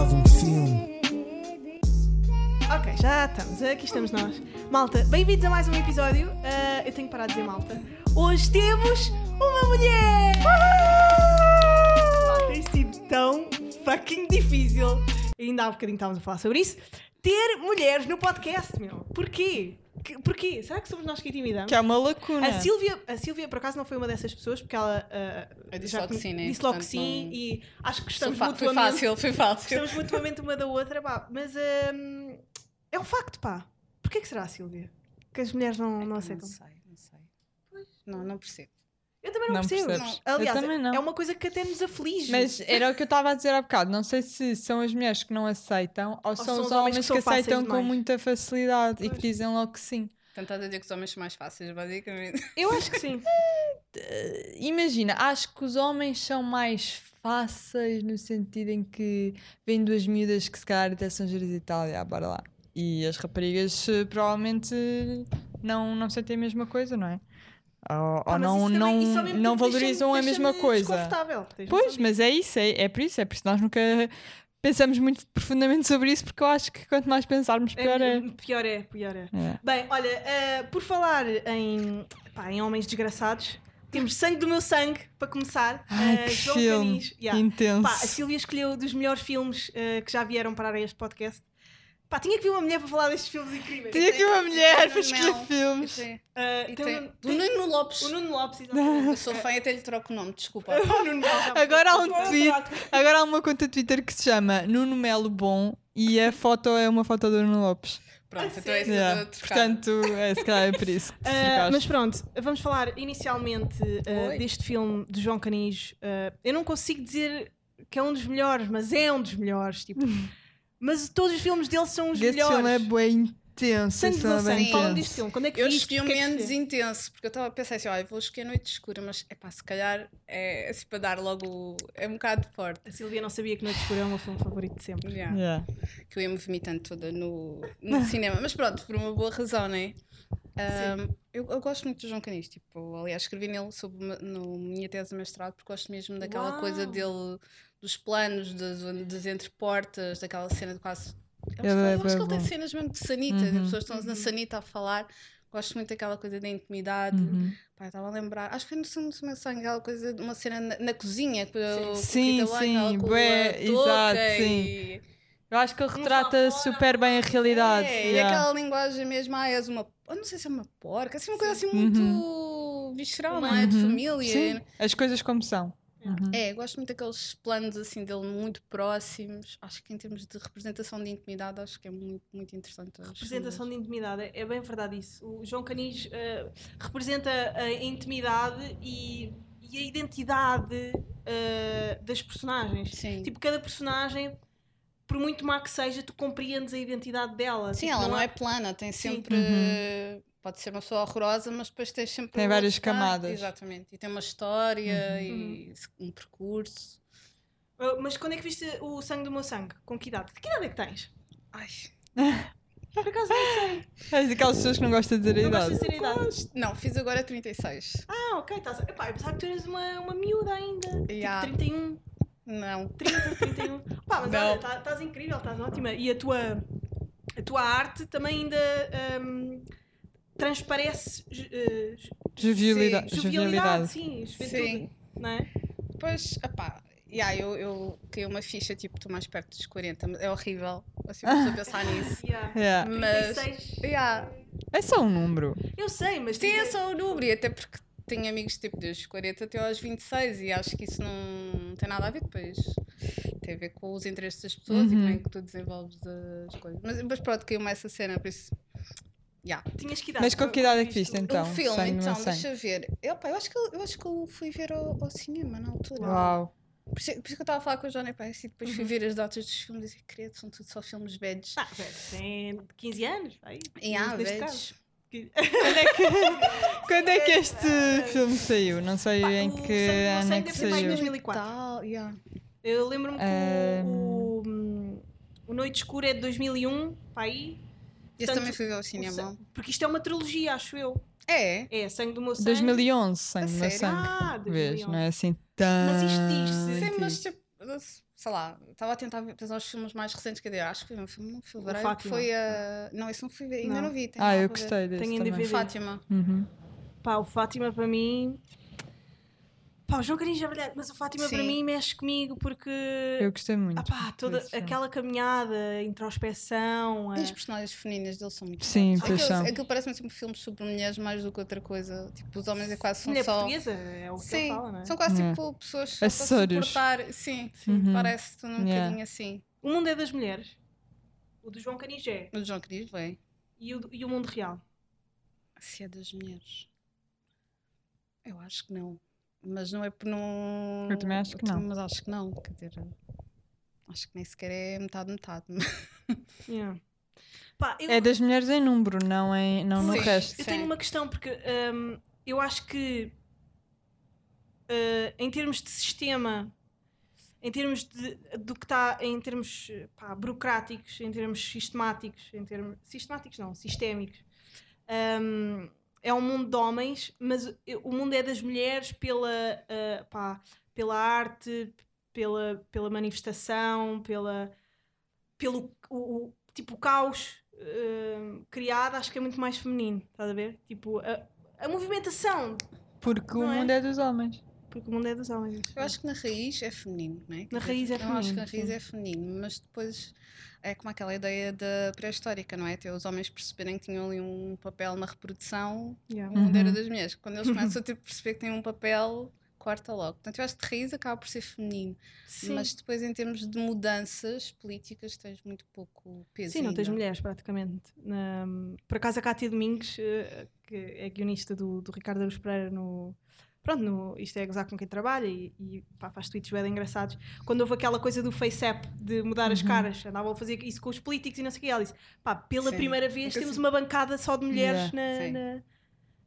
dava um filme. Ok, já estamos, aqui estamos nós. Malta, bem-vindos a mais um episódio. Ah, eu tenho que parar de dizer malta. Hoje temos uma mulher! Malta, Tem sido tão fucking difícil. Ainda há bocadinho estávamos a falar sobre isso. Ter mulheres no podcast, meu. Porquê? Que- Porquê? Será que somos nós que intimidamos? Que é uma lacuna. A Silvia, a Silvia, por acaso, não foi uma dessas pessoas, porque ela ah, Eu disse já logo que conhe- sim, né? disse logo que Portanto, sim não- e acho que Foi estamos foi mutuamente fácil, foi fácil. Gostamos mutuamente uma da outra, pá. Mas hum, é um facto, pá. Porquê que será, Silvia? Que as mulheres não, não Não aceitam? sei, não sei. Não, não percebo. Eu também não, Não percebo. percebes? Aliás, Eu também não. é uma coisa que até nos aflige. Mas era o que eu estava a dizer há bocado. Não sei se são as mulheres que não aceitam ou, são os homens que, são fáceis aceitam com muita facilidade e Pois. que dizem logo que sim. Portanto, estás a dizer que os homens são mais fáceis, basicamente. Eu acho que sim. Imagina, acho que os homens são mais fáceis no sentido em que vêm duas miúdas que se calhar até são giras e tal, já, bora lá. E as raparigas eh, provavelmente não, não sentem a mesma coisa, não é? Ou, Pá, ou mas não, também- não, não valorizam a mesma coisa. Pois, mas é isso, é, é por isso, é por isso nós nunca pensamos muito profundamente sobre isso, porque eu acho que quanto mais pensarmos, disso? pior é. Pior é, pior é. É. Bem, olha, eh, por falar em, pá, em homens desgraçados, temos Sangue do Meu Sangue, para começar. Ai, Eh, que João filme Canis. Yeah. intenso. Pá, a Silvia escolheu dos melhores filmes eh, que já vieram parar a este podcast. Pá, tinha que vir uma mulher para falar destes filmes incríveis. Tinha aqui uma mulher para escolher filmes. Tem tem- o- Do Nuno Lopes. O Nuno Lopes, exatamente. Eu sou fã e até lhe troco o nome, desculpa. O Nuno Lopes. Agora há um tweet, agora há uma conta Twitter que se chama Nuno Melo Bom e a foto é uma foto do Nuno Lopes. Pronto, então é isso Yeah. trocar. Portanto, é, se calhar é por isso que Ah, ficaste. mas pronto, vamos falar inicialmente ah, Oi. deste filme de João Canis. Ah, eu não consigo dizer que é um dos melhores, mas é um dos melhores. Tipo, mas todos os filmes dele são os Esse melhores. filme é bem intenso. Sangue esse do meu filme é sangue. Fala deste filme. Quando é que Eu escolhi o é que menos intenso, porque eu estava a pensar assim, olha, vou escolher Noite Escura, mas é pá, se calhar é assim para dar logo. É um bocado forte. A Silvia não sabia que Noite Escura é o meu filme favorito de sempre. Yeah. Yeah. que eu ia me vomitando toda no, no cinema, mas pronto, por uma boa razão, não é? Um, eu, eu gosto muito do João Canis, tipo, aliás, escrevi nele sobre uma, no minha tese de mestrado, porque gosto mesmo daquela Uau! coisa dele, dos planos, das, das entreportas, daquela cena de quase. Eu acho, Ele que- é eu acho que ele tem cenas mesmo de sanita, Uhum. pessoas estão na sanita a falar. Gosto muito daquela coisa da intimidade. Uhum. Eu estava a lembrar, acho que foi no Meu Sangue, aquela coisa de uma cena na, na cozinha, com, o- com Sim, Blanca, sim, bué, exato, sim. e- Eu acho que ele lá retrata super bem a realidade. É, e yeah. aquela linguagem mesmo, ah, és uma. Eu não sei se é uma porca, assim, uma coisa assim Uhum. muito visceral, não é? De Uhum. família. Sim, as coisas como são. Uhum. É, gosto muito daqueles planos assim dele muito próximos. Acho que em termos de representação de intimidade, acho que é muito, muito interessante. Representação de intimidade, é- é bem verdade isso. O João Canis ah, representa a intimidade e, e a identidade ah, das personagens. Sim. Tipo, cada personagem, por muito má que seja, tu compreendes a identidade dela. Sim, Tipo, ela não há- é plana, tem sempre. Uhum. Pode ser uma pessoa horrorosa, mas depois tem sempre. Tem várias camadas. Exatamente. E tem uma história Uhum. e um percurso. Mas quando é que viste o Sangue do Meu Sangue? Com que idade? Que idade é que tens? Ai. Por acaso não sei. És daquelas pessoas que não gostam de dizer a Não idade. dizer a idade. Não, fiz agora 36. Ah, ok. Estás... Epá, eu pensava que tu eras uma, uma miúda ainda. Yeah. Tipo 31. Não. 30, 31. Pá, mas Não. olha, tá- estás incrível, estás ótima. E a tua, a tua arte também ainda hum, transparece ju- Jovialidade. jovialidade, jovialidade. sim, juventude, Sim. não é? Pois, opá, yeah, eu, eu caí uma ficha, tipo, estou mais perto dos 40, mas é horrível, assim, uma pessoa pensar nisso. Yeah. Yeah. Mas, 36. yeah, É só um número. Eu sei, mas sim, é trinta- só o número, e até porque tenho amigos, tipo, dos 40 até aos 26, e acho que isso não tem nada a ver depois. Tem a ver com os interesses das pessoas e Uhum. como é que tu desenvolves as coisas. Mas, mas pronto, caiu-me essa cena, por isso, yeah. tinhas que idade. Mas com que idade é que viste o- então? o filme, então, sangue. deixa eu ver. Eu, pá, eu, acho que, eu, acho que eu fui ver ao, ao cinema na altura. Uau. Por isso, por isso que eu estava a falar com a Joana Paz e depois Uhum. fui ver as datas dos filmes e disse, credo, são tudo só filmes velhos. Ah, velho, tem 15 anos. Aí, e há neste velhos. Quando é que, quando é que este filme saiu? Não sei Pá, em o que ano é Sangue que deve ser mais saiu. 2004. Tal, yeah. Eu lembro-me que o, o, o Noite Escura é de 2001, para aí. Esse Portanto, também fui ver ao o cinema. Porque isto é uma trilogia, acho eu. É? É Sangue do Meu Sangue. 2011, Sangue no meu sangue. Ah, Vês, 2011. não é assim tão. Mas isto diz-se- mas tipo, sei lá, estava a tentar ver- pensar os filmes mais recentes, quer dizer, acho que foi um filme no fevereiro, que Fátima. foi a. Não, isso não fui ver, ainda Não. não, vi. Ah, eu gostei desse Tenho em também. DVD. Fátima. Uhum. Pá, o Fátima para mim. Pá, o João Carinho já brilhante, mas o Fátima para Sim. mim mexe comigo porque. Eu gostei muito. Ah pá, toda aquela caminhada, a introspeção. a- E as personagens femininas deles são muito Sim, Aquilo, são. aquilo parece-me sempre filmes sobre mulheres mais do que outra coisa. Tipo, os homens é quase são Mulher só. portuguesa, é o que Sim, fala, não é? são quase Yeah. tipo pessoas só para Acessórios. suportar. Sim, Uhum. parece-te um Yeah. bocadinho assim. O mundo é das mulheres. O do João Canigé O João Cris, bem. e o, e o mundo real. Se é das mulheres. Eu acho que não. Mas não é por não. Eu também acho que não. Mas acho que não. Quer dizer, acho que nem sequer é metade-metade. Yeah. Pá, eu, É das mulheres em número, não, em, não no Sim. resto. eu Sim. tenho uma questão porque hum, eu acho que uh, em termos de sistema, em termos de, do que está em termos pá, burocráticos, em termos sistemáticos, em termos sistemáticos não, sistémicos, hum, é um mundo de homens, mas o mundo é das mulheres pela, uh, pá, pela arte, pela, pela manifestação, pela, pelo o, o- tipo o caos hum, criado, acho que é muito mais feminino, estás a ver? Tipo, a, a movimentação, Porque o é? mundo é dos homens. Porque o mundo é dos homens. Eu acho que na raiz é feminino, não é? Na raiz é Eu acho que na feminino, raiz sim. é feminino, mas depois é como aquela ideia da pré-histórica, não é? Até os homens perceberem que tinham ali um papel na reprodução, Yeah. o mundo era das mulheres. Quando eles começam a ter- perceber que têm um papel, corta logo. Portanto, eu acho que de raiz acaba por ser feminino. Sim. Mas depois, em termos de mudanças políticas, tens muito pouco peso. Sim, não tens ainda. mulheres praticamente. Na- por acaso a Cátia Domingos, eh, que é guionista do, do Ricardo Aruz Pereira no. Pronto, no, isto é gozar com quem trabalha e, e pá, faz tweets bem engraçados. Quando houve aquela coisa do FaceApp de mudar as Uhum. caras, andavam a fazer isso com os políticos e não sei o que. Ela disse: pá, pela Sim. primeira vez temos uma bancada só de mulheres Sim. na,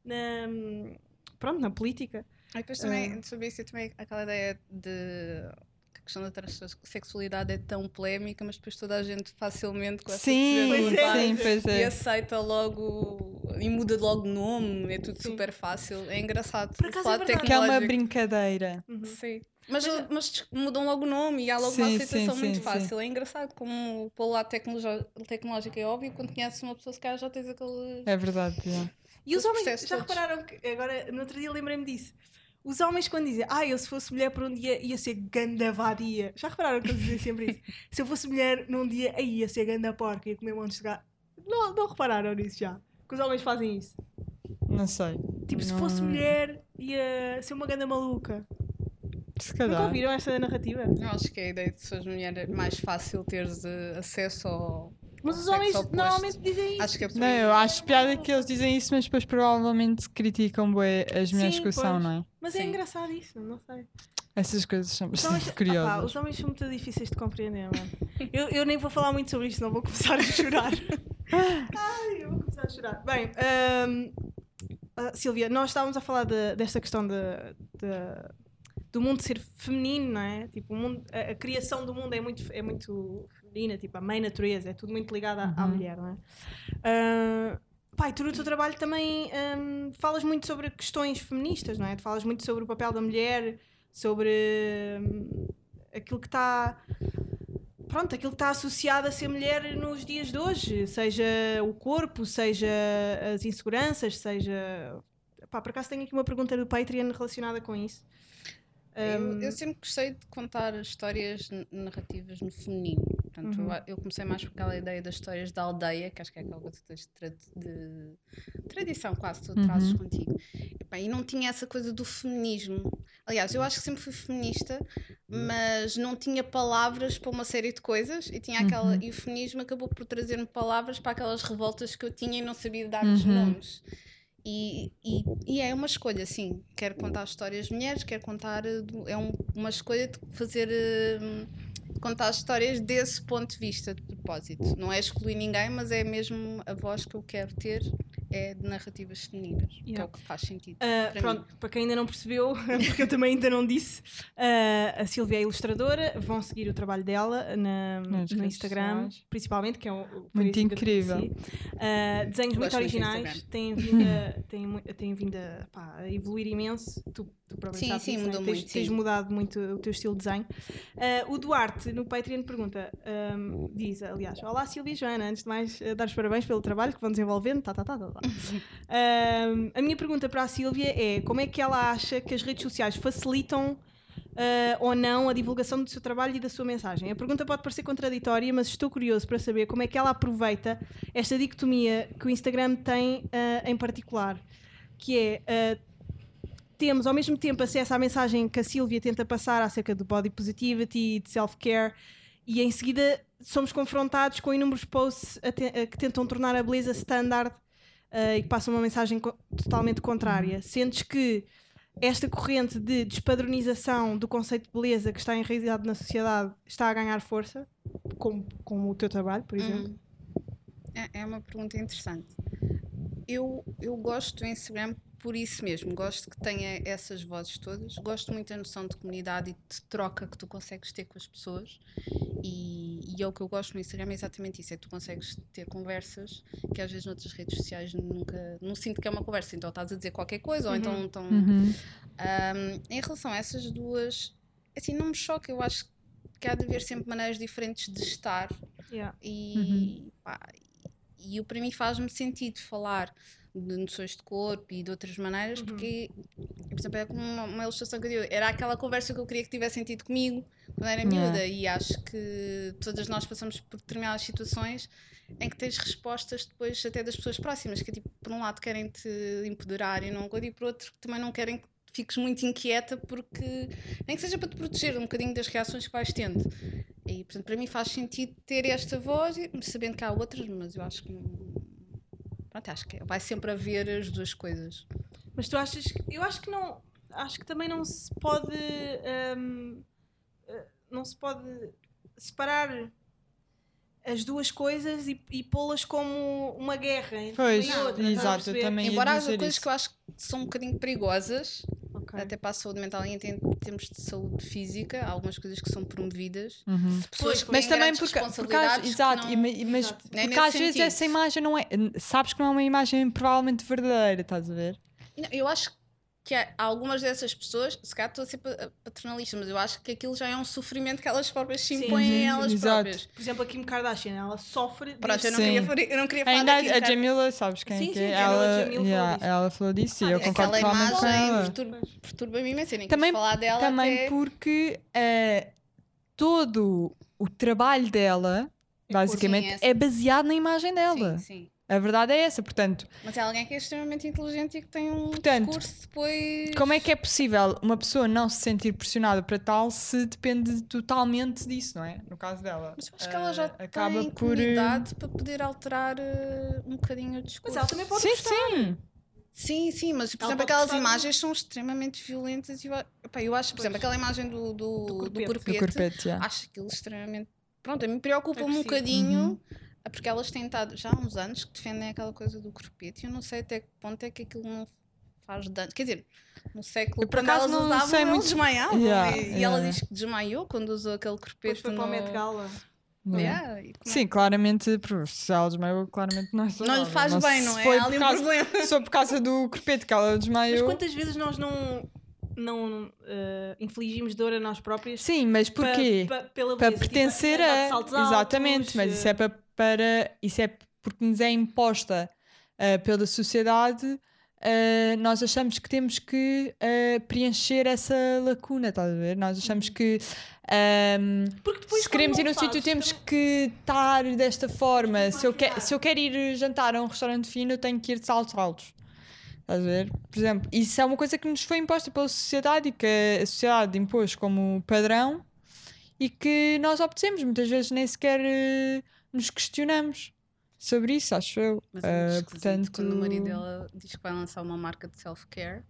na, na- Pronto, na política. E depois também, sobre isso, eu também aquela ideia de que a questão da transexualidade é tão polémica, mas depois toda a gente facilmente Sim, Pois é. sim, pois e é. aceita logo e muda logo o nome, é tudo Sim. super fácil. É engraçado. Por acaso é verdade. Que é uma brincadeira. Uhum. Sim. Mas, Mas- mas mudam logo o nome e há logo uma Sim, aceitação sim, muito sim, fácil. É engraçado como pelo lado tecnológico é óbvio, quando conheces uma pessoa, se calhar já tens aquele. É verdade. é. E os Os homens, já todos. repararam que, agora no outro dia lembrei-me disso. Os homens quando dizem, ah, eu se fosse mulher por um dia ia ser ganda vadia. Já repararam que eles dizem sempre isso? se eu fosse mulher num dia, aí ia ser ganda porca, ia comer montes de gato. Não, não repararam nisso já? Que os homens fazem isso. Não sei. Tipo, se Não- fosse mulher, ia ser uma ganda maluca. Se Nunca calhar. ouviram essa narrativa? Eu acho que a ideia de se as mulheres é mais fácil teres eh, acesso ao. Mas os Sexo homens oposto. normalmente dizem isso. Acho que é por Não, aí. eu acho piada que eles dizem isso, mas depois provavelmente criticam bué as mulheres Sim, que o são, pois. não é? Mas é Sim. engraçado isso, não sei. Essas coisas são homens, bastante ah curiosas. os homens são muito difíceis de compreender, mano. Eu, eu nem vou falar muito sobre isto, senão vou começar a chorar. Ai, eu vou começar a chorar. Bem, hum, ah, Silvia, nós estávamos a falar de- desta questão de, de- do mundo ser feminino, não é? Tipo, o mundo, a, a criação do mundo é muito, é muito feminina, tipo, a mãe natureza, é tudo muito ligado à, à Uhum. mulher, não é? Ah, pá, e tu no teu trabalho também hum, falas muito sobre questões feministas, não é? Tu falas muito sobre o papel da mulher, sobre hum, aquilo que está pronto, aquilo que está associado a ser mulher nos dias de hoje, seja o corpo, seja as inseguranças, seja. Pá, por acaso tenho aqui uma pergunta do Patreon relacionada com isso. Eu, Um, eu sempre gostei de contar histórias narrativas no feminino. Portanto, Uhum. eu, comecei mais por aquela ideia das histórias da aldeia, que acho que é aquela coisa de, de tradição, quase tu Uhum. trazes contigo. E, pá, e não tinha essa coisa do feminismo. Aliás, eu acho que sempre fui feminista, mas não tinha palavras para uma série de coisas e tinha aquela Uhum. e o feminismo acabou por trazer-me palavras para aquelas revoltas que eu tinha e não sabia dar-lhes Uhum. nomes. E, e, e é uma escolha, sim. Quero contar histórias de mulheres, quero contar. eh, É um- uma escolha de fazer. eh, contar histórias desse ponto de vista, de propósito. Não é excluir ninguém, mas é mesmo a voz que eu quero ter, é de narrativas femininas, que é Yeah. o que faz sentido. Ah, para pronto, mim. para quem ainda não percebeu, porque eu também ainda não disse, ah, a Silvia é ilustradora, vão seguir o trabalho dela na- no Instagram, sociais. principalmente, que é foi Muito incrível. Ah, desenhos muito originais, têm vindo, a, têm, têm vindo a, pá, a evoluir imenso. Tu, tu próprio Sim, sabes sim, né? mudou tens, muito, tens sim. mudado muito o teu estilo de desenho. O Duarte, no Patreon, pergunta, ahm, diz, aliás, Olá Silvia e Joana, antes de mais, dar os parabéns pelo trabalho que vão desenvolvendo. Tá, tá, tá, tá, Ahm, a minha pergunta para a Silvia é como é que ela acha que as redes sociais facilitam ah, ou não a divulgação do seu trabalho e da sua mensagem? A pergunta pode parecer contraditória, mas estou curioso para saber como é que ela aproveita esta dicotomia que o Instagram tem ah, em particular, que é ah, temos ao mesmo tempo acesso à mensagem que a Silvia tenta passar acerca do body positivity e de self-care e em seguida somos confrontados com inúmeros posts que tentam tornar a beleza standard ah, e que passam uma mensagem co- totalmente contrária. Sentes que esta corrente de despadronização do conceito de beleza que está enraizado na sociedade está a ganhar força, como, como o teu trabalho, por exemplo? Hum. É, é uma pergunta interessante. Eu, eu gosto do Instagram por isso mesmo. Gosto que tenha essas vozes todas. Gosto muito da noção de comunidade e de troca que tu consegues ter com as pessoas. E, e é o que eu gosto no Instagram é exatamente isso: é que tu consegues ter conversas que às vezes noutras redes sociais nunca. Não sinto que é uma conversa. Então estás a dizer qualquer coisa, ou então. então Uhum. um, em relação a essas duas, assim, não me choca. Eu acho que há de haver sempre maneiras diferentes de estar Yeah. e, pá, e eu, para mim faz-me sentido falar de noções de corpo e de outras maneiras, Uhum. porque, por exemplo, é como uma, uma ilustração que eu digo, era aquela conversa que eu queria que tivesse sentido comigo quando era Yeah. miúda, e acho que todas nós passamos por determinadas situações em que tens respostas depois até das pessoas próximas, que tipo, por um lado querem te empoderar e não e por outro também não querem que fiques muito inquieta porque nem que seja para te proteger um bocadinho das reações que vais tendo. E portanto para mim faz sentido ter esta voz, sabendo que há outras, mas eu acho que não- pronto, acho que vai sempre haver as duas coisas. Mas tu achas que. Eu acho que não. Acho que também não se pode. hum, eh, não se pode separar as duas coisas e, e pô-las como uma guerra entre Pois, uma e outra. exato, também Embora haja coisas isso. que eu acho que são um bocadinho perigosas, Ok. até para a saúde mental e em termos de saúde física, há algumas coisas que são promovidas. Uhum. Mas também porque, porque exato, não- e ma- mas Exato. porque É às vezes essa imagem não é, sabes que não é uma imagem provavelmente verdadeira, estás a ver? Não, Eu acho que há algumas dessas pessoas, se calhar estou a ser pa- paternalista, mas eu acho que aquilo já é um sofrimento que elas próprias se Sim. impõem a elas exato. próprias. Por exemplo, a Kim Kardashian, ela sofre. Pronto, eu não, Sim. queria, falar- eu não queria falar Ainda daquilo, a cara. Jamila, sabes quem Sim, é que sim, é? a Jamila Ela, Jamil falou yeah, disso. ela falou disso e Ah, eu concordo totalmente com imagem ela. perturba- perturba-me imenso. Eu nem Também, falar dela também até... porque eh, todo o trabalho dela, basicamente, Sim, é baseado na imagem dela. Sim, sim. A verdade é essa, portanto, Mas é alguém que é extremamente inteligente e que tem um Portanto, discurso depois... como é que é possível uma pessoa não se sentir pressionada para tal se depende totalmente disso, não é? No caso dela. Mas eu acho que ela já eh, acaba tem por. eh, comunidade para poder alterar eh, um bocadinho o discurso. Mas ela também pode Sim, gostar. sim. Sim, sim, mas por Ela exemplo, aquelas gostar imagens são extremamente violentas e eu, epá, eu acho, por Pois. exemplo, aquela imagem do, do, Do do corpete. corpete, Do corpete, yeah. acho aquilo extremamente. Pronto, a mim preocupa-me um bocadinho, Uhum. É porque elas têm estado já há uns anos que defendem aquela coisa do corpete e eu não sei até que ponto é que aquilo não faz dano. Quer dizer, no século Eu, por quando acaso, elas não usavam, sei muito- desmaiavam. Yeah, e, e ela yeah. diz que desmaiou quando usou aquele Depois corpete. foi para o no- Met Gala. Yeah. Yeah, é Sim, claramente, por- se ela desmaiou, claramente não é Não saudável. lhe faz Mas bem, não é? Foi por um causa, só por causa do corpete que ela Mas desmaiou. quantas vezes nós não, não eh, infligimos dor a nós próprias? Sim, mas porquê? pa- para beleza? pertencer tipo, de a. saltos Exatamente, altos, mas isso é para, para. Isso é porque nos é imposta ah, pela sociedade. ah, nós achamos que temos que ah, preencher essa lacuna, estás a ver? Nós achamos que ahm, Porque depois se queremos ir um não sítio temos também- que estar desta forma. Se eu, que, se eu quero ir jantar a um restaurante fino, eu tenho que ir de saltos altos. Estás a ver? Por exemplo, isso é uma coisa que nos foi imposta pela sociedade e que a sociedade impôs como padrão e que nós obedecemos. Muitas vezes nem sequer nos questionamos sobre isso, acho eu. Mas Ah, é esquisito portanto, quando o marido dela diz que vai lançar uma marca de self-care.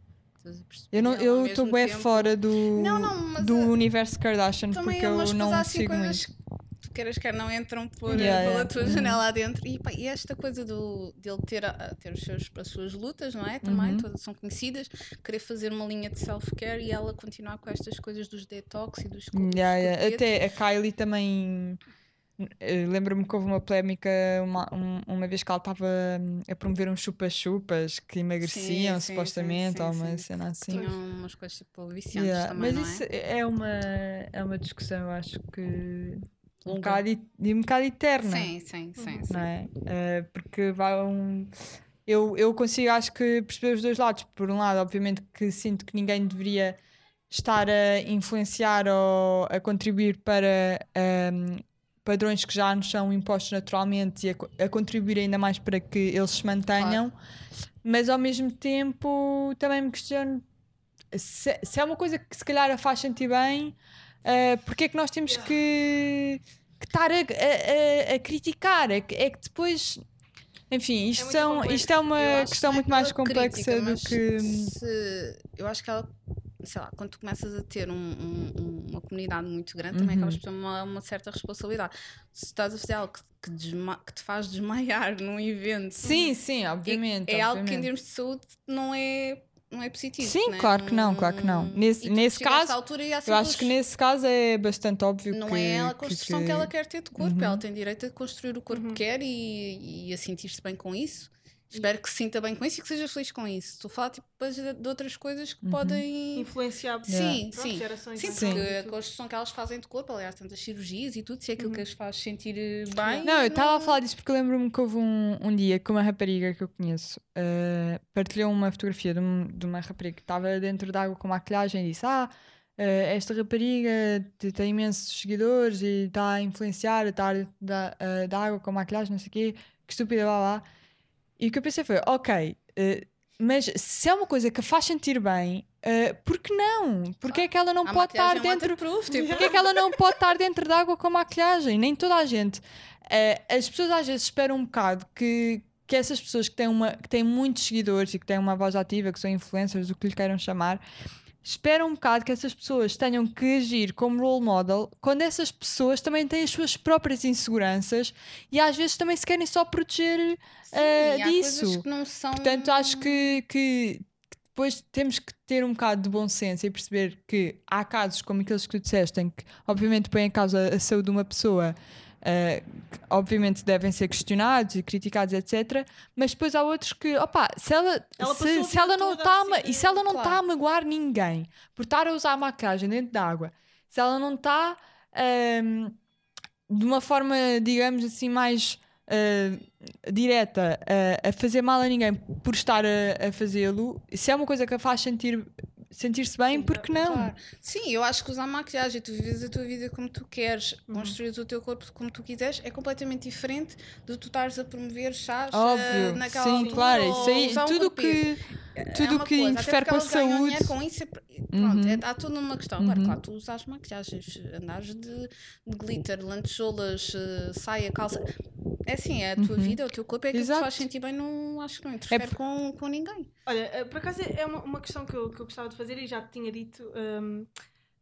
eu não- eu estou bem tempo- fora do, Não, não, do a- universo Kardashian Também porque eu não coisas assim, sigo coisas muito. tu queres quer não entram por, Yeah, pela yeah. tua janela adentro. E, pá, e esta coisa do, dele ter, a- ter os seus, as suas lutas, não é? Também, Uhum. todas são conhecidas. Querer fazer uma linha de self-care e ela continuar com estas coisas dos detox e dos, Yeah, yeah. Até a Kylie também. Eh, Lembro-me que houve uma polémica uma, um- uma vez que ela estava hum, a promover uns chupa-chupas que emagreciam, Sim, sim, supostamente, sim, ou sim, uma sim. cena assim. Tinham umas coisas tipo viciantes Yeah, também, Mas não isso é? é uma, é uma discussão, eu acho que um bocado, um bocado eterna. Sim, sim, sim. sim. não é? Eh, porque vai um. Eu, eu consigo, acho que, perceber os dois lados. Por um lado, obviamente, que sinto que ninguém deveria estar a influenciar ou a contribuir para ehm, padrões que já nos são impostos naturalmente e a, a contribuir ainda mais para que eles se mantenham, mas ao mesmo tempo também me questiono se, se é uma coisa que se calhar a faz sentir bem, uh, porque é que nós temos que, que estar a, a- a- criticar? É que, é que depois. Enfim, isto, muito são, isto é uma questão é muito mais pela complexa crítica, do que. se- eu acho que ela, sei lá, quando tu começas a ter um- um- um- uma comunidade muito grande, também acabas Uhum. por ter uma, uma certa responsabilidade. Se estás a fazer algo que, que que te faz desmaiar num evento, Sim, sim, é- obviamente. é, algo que em obviamente. termos de saúde não é, não é positivo. Sim, né? claro que não, claro que não. Nesse- tu nesse caso, altura Eu acho que nesse caso é bastante óbvio não que. é a que- construção que, que- ela quer ter de corpo, Uhum. ela tem direito a construir o corpo que quer e, e a sentir-se bem com isso. Espero que se sinta bem com isso e que seja feliz com isso. Estou a falar tipo, depois de de outras coisas que Uhum. podem. Influenciar Sim, pronto, sim. gerações Sim, Sim. porque e a construção que elas fazem de corpo, aliás, tantas cirurgias e tudo, se é aquilo Uhum. que as faz sentir eh, bem. Não, eu estava a falar disso porque eu lembro-me que houve um, um dia que uma rapariga que eu conheço eh, partilhou uma fotografia de, um- de uma rapariga que estava dentro de água com maquilhagem e disse: Ah, eh, esta rapariga te- tem imensos seguidores e está a influenciar dentro da, eh, da água com maquilhagem, não sei o quê, que estúpida, lá lá. E o que eu pensei foi: Ok, eh, mas se é uma coisa que a faz sentir bem, eh, por que não? Porque é que ela não A pode estar é dentro tipo, porque é que ela não pode estar dentro de água com maquilhagem? Nem toda a gente. Eh, as pessoas às vezes esperam um bocado que, que essas pessoas que têm, uma, que têm muitos seguidores e que têm uma voz ativa, que são influencers, o que lhe queiram chamar, esperam um bocado que essas pessoas tenham que agir como role model quando essas pessoas também têm as suas próprias inseguranças e às vezes também se querem só proteger sim, coisas disso. são. Portanto, acho que, que depois temos que ter um bocado de bom senso e perceber que há casos como aqueles que tu disseste, em que obviamente põem em causa a saúde de uma pessoa, eh, que obviamente devem ser questionados e criticados, etc. Mas depois há outros que, opa, se ela, Ela se, a se ela não está a e se ela não está claro. a magoar ninguém por estar a usar maquilhagem dentro da água, se ela não está ehm, de uma forma, digamos assim, mais eh, direta a, a fazer mal a ninguém por estar a, a fazê-lo, se é uma coisa que a faz sentir sentir-se bem, Sim, porque não? Claro. Sim, eu acho que usar maquilhagem, tu vives a tua vida como tu queres, Uhum. o teu corpo como tu quiseres, é completamente diferente de tu estares a promover chás Óbvio, eh, naquela sim, altura, claro, isso aí, um tudo corpete. que É tudo uma que coisa, interfere com a saúde. com isso, é pronto, Uhum. é, há toda uma questão. Agora, Uhum. claro, tu usas maquilhagens, andares de, de glitter, lantejoulas, eh, saia, calça. É assim, é a tua Uhum. vida, é o teu corpo, é aquilo que te Exato. faz sentir bem, não, acho que não interfere por- com, com ninguém. Olha, eh, por acaso é uma, uma questão que eu, que eu gostava de fazer e já te tinha dito. hum,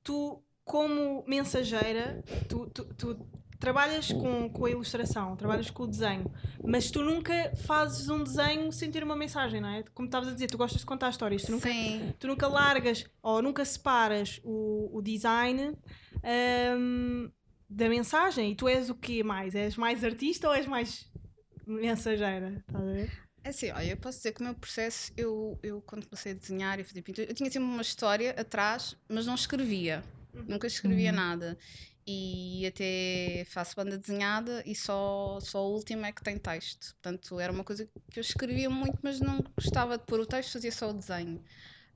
tu, como mensageira, tu, tu, tu trabalhas com, com a ilustração, trabalhas com o desenho, mas tu nunca fazes um desenho sem ter uma mensagem, não é? Como estavas a dizer, tu gostas de contar histórias, tu nunca, Sim. tu nunca largas ou nunca separas o, o design hum, da mensagem. E tu és o quê mais? És mais artista ou és mais mensageira? Estás a ver? É assim, olha, eu posso dizer que o meu processo, eu, eu quando comecei a desenhar e a fazer pintura, eu tinha sempre uma história atrás, mas não escrevia. Nunca escrevia Uhum. nada. E até faço banda desenhada e só, só a última é que tem texto. Portanto, era uma coisa que eu escrevia muito, mas não gostava de pôr o texto, fazia só o desenho.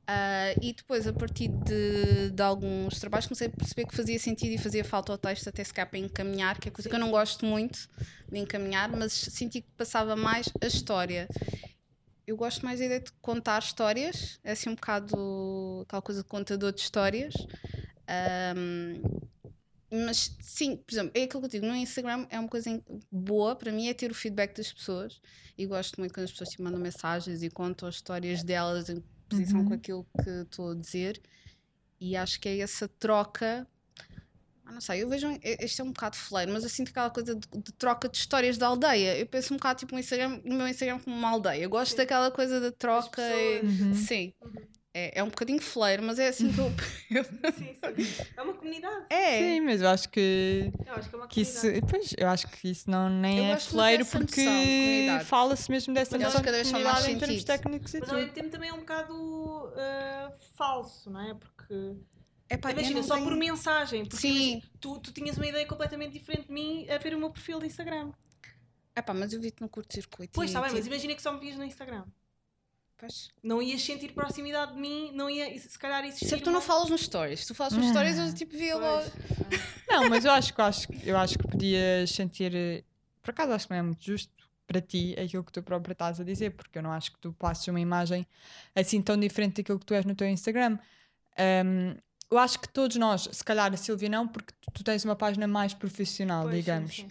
Ah, e depois, a partir de, de alguns trabalhos, comecei a perceber que fazia sentido e fazia falta ao texto, até se calhar para encaminhar, que é coisa que eu não gosto muito de encaminhar, mas senti que passava mais a história. Eu gosto mais da ideia de contar histórias, é assim um bocado aquela coisa de contador de histórias. Ahm, mas sim, por exemplo, é aquilo que eu digo, no Instagram é uma coisa boa para mim é ter o feedback das pessoas e gosto muito quando as pessoas te mandam mensagens e contam as histórias delas em posição com aquilo que estou a dizer e acho que é essa troca Ah, não sei, eu vejo. Este é um bocado fleiro, mas eu sinto aquela coisa de, de troca de histórias da aldeia. Eu penso um bocado tipo no, Instagram, no meu Instagram como uma aldeia. Eu gosto Sim. daquela coisa da troca. e- pessoas. Uhum. Sim. É, é um bocadinho fleiro, mas é assim que eu. Sim, sim. É uma comunidade. é. Sim, mas eu acho que, Eu acho que é uma que isso. comunidade. Pois, eu acho que isso não nem Eu é fleiro porque comunidade. fala-se mesmo dessa Mas eu noção acho que de cada vez faz mais comunidade em termos técnicos e Mas ao tudo. mesmo tempo também é um bocado ah, falso, não é? Porque Epá, imagina, só tenho- por mensagem. Porque Sim. imagina, tu, tu tinhas uma ideia completamente diferente de mim a ver o meu perfil de Instagram. Epá, mas eu vi-te no curto-circuito. Pois está bem, mas imagina que só me vias no Instagram. Pois. Não ias sentir proximidade de mim, não ia se calhar existir. Sempre tu não falas nos stories. Se tu falas nos stories, eu tipo via logo. Não, mas eu acho, que- eu acho, que- eu acho que podias sentir. eh, Por acaso acho que não é muito justo para ti aquilo que tu própria estás a dizer, porque eu não acho que tu passes uma imagem assim tão diferente daquilo que tu és no teu Instagram. Ahm, eu acho que todos nós, se calhar a Silvia não, porque tu, tu tens uma página mais profissional, Pois, sim, digamos. sim.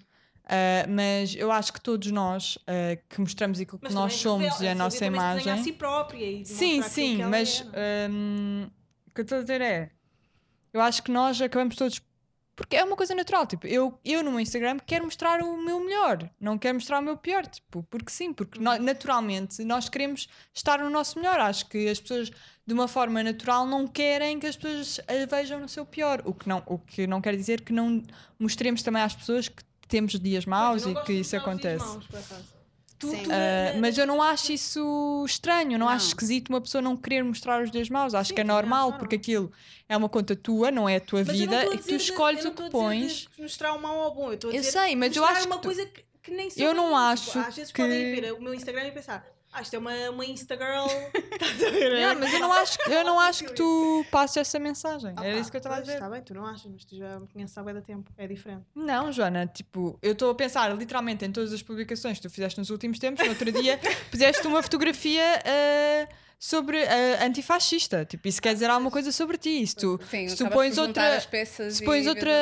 Ah, mas eu acho que todos nós ah, que mostramos aquilo que Mas nós somos revela- e a Silvia nossa imagem. a si própria e Sim, sim, mas é, é? hum, o que eu estou a dizer é eu acho que nós acabamos todos porque é uma coisa natural, tipo, eu, eu no meu Instagram quero mostrar o meu melhor, não quero mostrar o meu pior, tipo, porque sim, porque Uhum. naturalmente nós queremos estar no nosso melhor. Acho que as pessoas, de uma forma natural, não querem que as pessoas a vejam no seu pior, o que não, o que não quer dizer que não mostremos também às pessoas que temos dias maus eu e não que de isso acontece. maus. Tu- tu na- mas eu não acho isso estranho, não, acho Não. esquisito uma pessoa não querer mostrar os dias maus. Acho Sim, que é acho normal, normal. porque aquilo é uma conta tua, não é a tua Mas eu não vida e que tu de- escolhes eu o não que pões. de mostrar o mau ou bom. Eu, estou a Eu dizer sei, mas eu acho uma que tu- coisa que, nem Eu não Tipo, acho às vezes que- podem ver o meu Instagram e pensar, ah, isto é uma, uma Instagirl. Estás a ver? Yeah, mas eu não acho, eu não acho que tu passes essa mensagem. Ah, Era pá, isso que eu estava a dizer. Está bem, tu não achas, mas tu já me conheces há bué da tempo. É diferente. Não, Joana, tipo, eu estou a pensar literalmente em todas as publicações que tu fizeste nos últimos tempos. No outro dia puseste uma fotografia ah, sobre ah, antifascista. Tipo, isso quer dizer alguma coisa sobre ti. Se tu, Sim, se tu pões outra. as peças se pões outra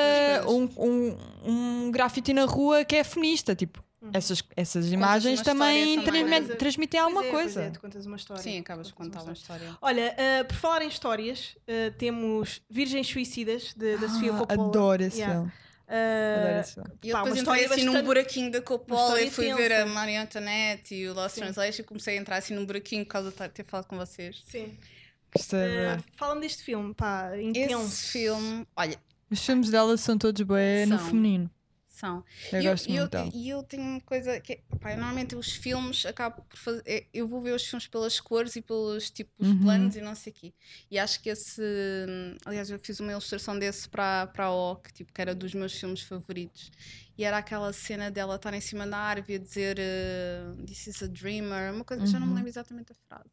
um, um, um grafite na rua que é feminista, tipo, essas, essas imagens também história também, transmitem alguma é, pois coisa. é, tu contas uma história. Sim, acabas de contar uma história. Olha, ah, por falar em histórias, ah, temos Virgens Suicidas, de- da Sofia Ah, Coppola. Adoro esse Yeah. filme. Ah, filme. E eu Pá, depois entrei história assim num buraquinho da Coppola história e fui ver a. Maria Antoinette e o Lost Sim. Translation e comecei a entrar assim num buraquinho por causa de ter falado com vocês. Sim. Gostei, bué. Fala-me deste filme, pá, intenso. Esse filme, olha, Os filmes dela são todos bem no São. feminino. São. Eu E gosto e muito dela. E eu tenho uma coisa que, é- pá, eu normalmente os filmes acabo por fazer. é, Eu vou ver os filmes pelas cores e pelos tipos Uhum. planos e não sei o quê. E acho que esse. Aliás, eu fiz uma ilustração desse para, para a O, que, tipo, que era dos meus filmes favoritos. E era aquela cena dela estar em cima da árvore e a dizer uh, This is a dreamer, uma coisa, já não me Uhum. lembro exatamente a frase.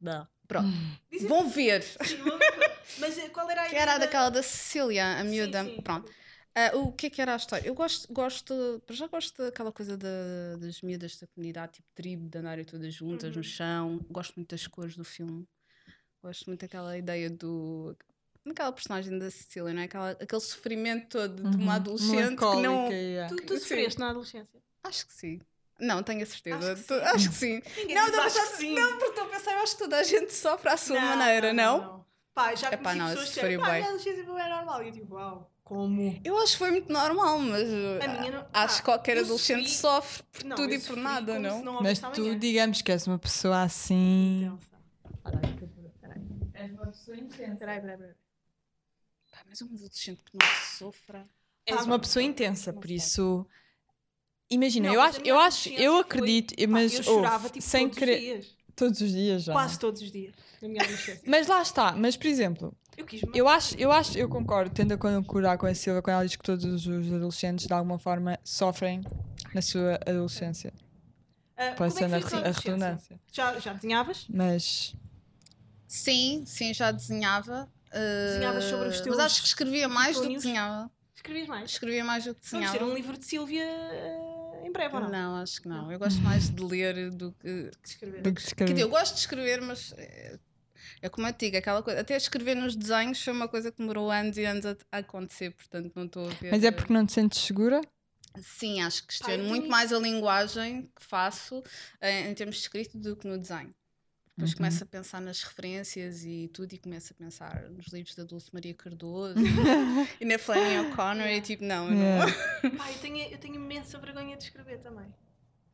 Não. Pronto, Diz- vão ver. Sim, vamos ver. Mas eh, qual era a Que era da- daquela da Cecília, a Sim, miúda. sim. Pronto. Ah, o que é que era a história? Eu gosto, gosto, já gosto daquela coisa da- das miúdas da comunidade, tipo tribo, de andarem todas juntas Uhum. no chão. Gosto muito das cores do filme. Gosto muito daquela ideia do. daquela personagem da Cecília, não é? Aquela, aquele sofrimento todo de uma Uhum. adolescente que não. Yeah. Tu, tu sofreste na adolescência? Acho que sim. Não, tenho a certeza. Acho que sim. acho que sim. Não, não, acho sim. não, porque estou a pensar, eu acho que toda a gente sofre à sua maneira, não? Pá, já Epá, não, pessoas que disseram, pá, a bué. minha adolescência bem normal. E eu tipo, uau, como? Eu acho que foi muito normal, mas A minha não- acho que pá, qualquer eu adolescente sofri- sofre por Não, tudo eu e por nada, não? não Mas tu, amanhã. digamos que és uma pessoa assim. Intensa. És uma pessoa intensa. Peraí, peraí, peraí. Pá, mas um adolescente que não sofra. És uma pessoa intensa, por isso. Imagina, Não, eu acho, eu acho, eu foi- acredito, Pá, mas eu ouve, chorava tipo sem todos os querer. dias. Todos os dias já. Quase todos os dias. Na minha adolescência. Mas lá está, mas por exemplo, Eu quis eu acho, eu acho, eu concordo, tendo a concordar com a Silva quando ela diz que todos os adolescentes de alguma forma sofrem na sua adolescência. Uh, Pode como ser é a, a redundância. Já, já desenhavas? Mas Sim, sim, já desenhava. uh, Desenhavas sobre os teus Mas acho que escrevia mais do que desenhava. Escrevias mais? Escrevia mais do que Vamos ter desenhava. um livro de Sílvia uh, em breve, ou não? Não, acho que não. Eu gosto mais de ler do que. De escrever. do que Quer escrever. dizer, eu gosto de escrever, mas é, como eu te digo, aquela coisa. Até escrever nos desenhos foi uma coisa que demorou anos e anos a, a acontecer, portanto não estou a ver. Mas é porque não te sentes segura? Sim, acho que questiono muito tenho mais a linguagem que faço eh, em termos de escrito do que no desenho. Depois Uhum. começo a pensar nas referências e tudo, e começo a pensar nos livros da Dulce Maria Cardoso e na Flanny O'Connor, e tipo, não, eu não. Pá, eu tenho, eu tenho imensa vergonha de escrever também.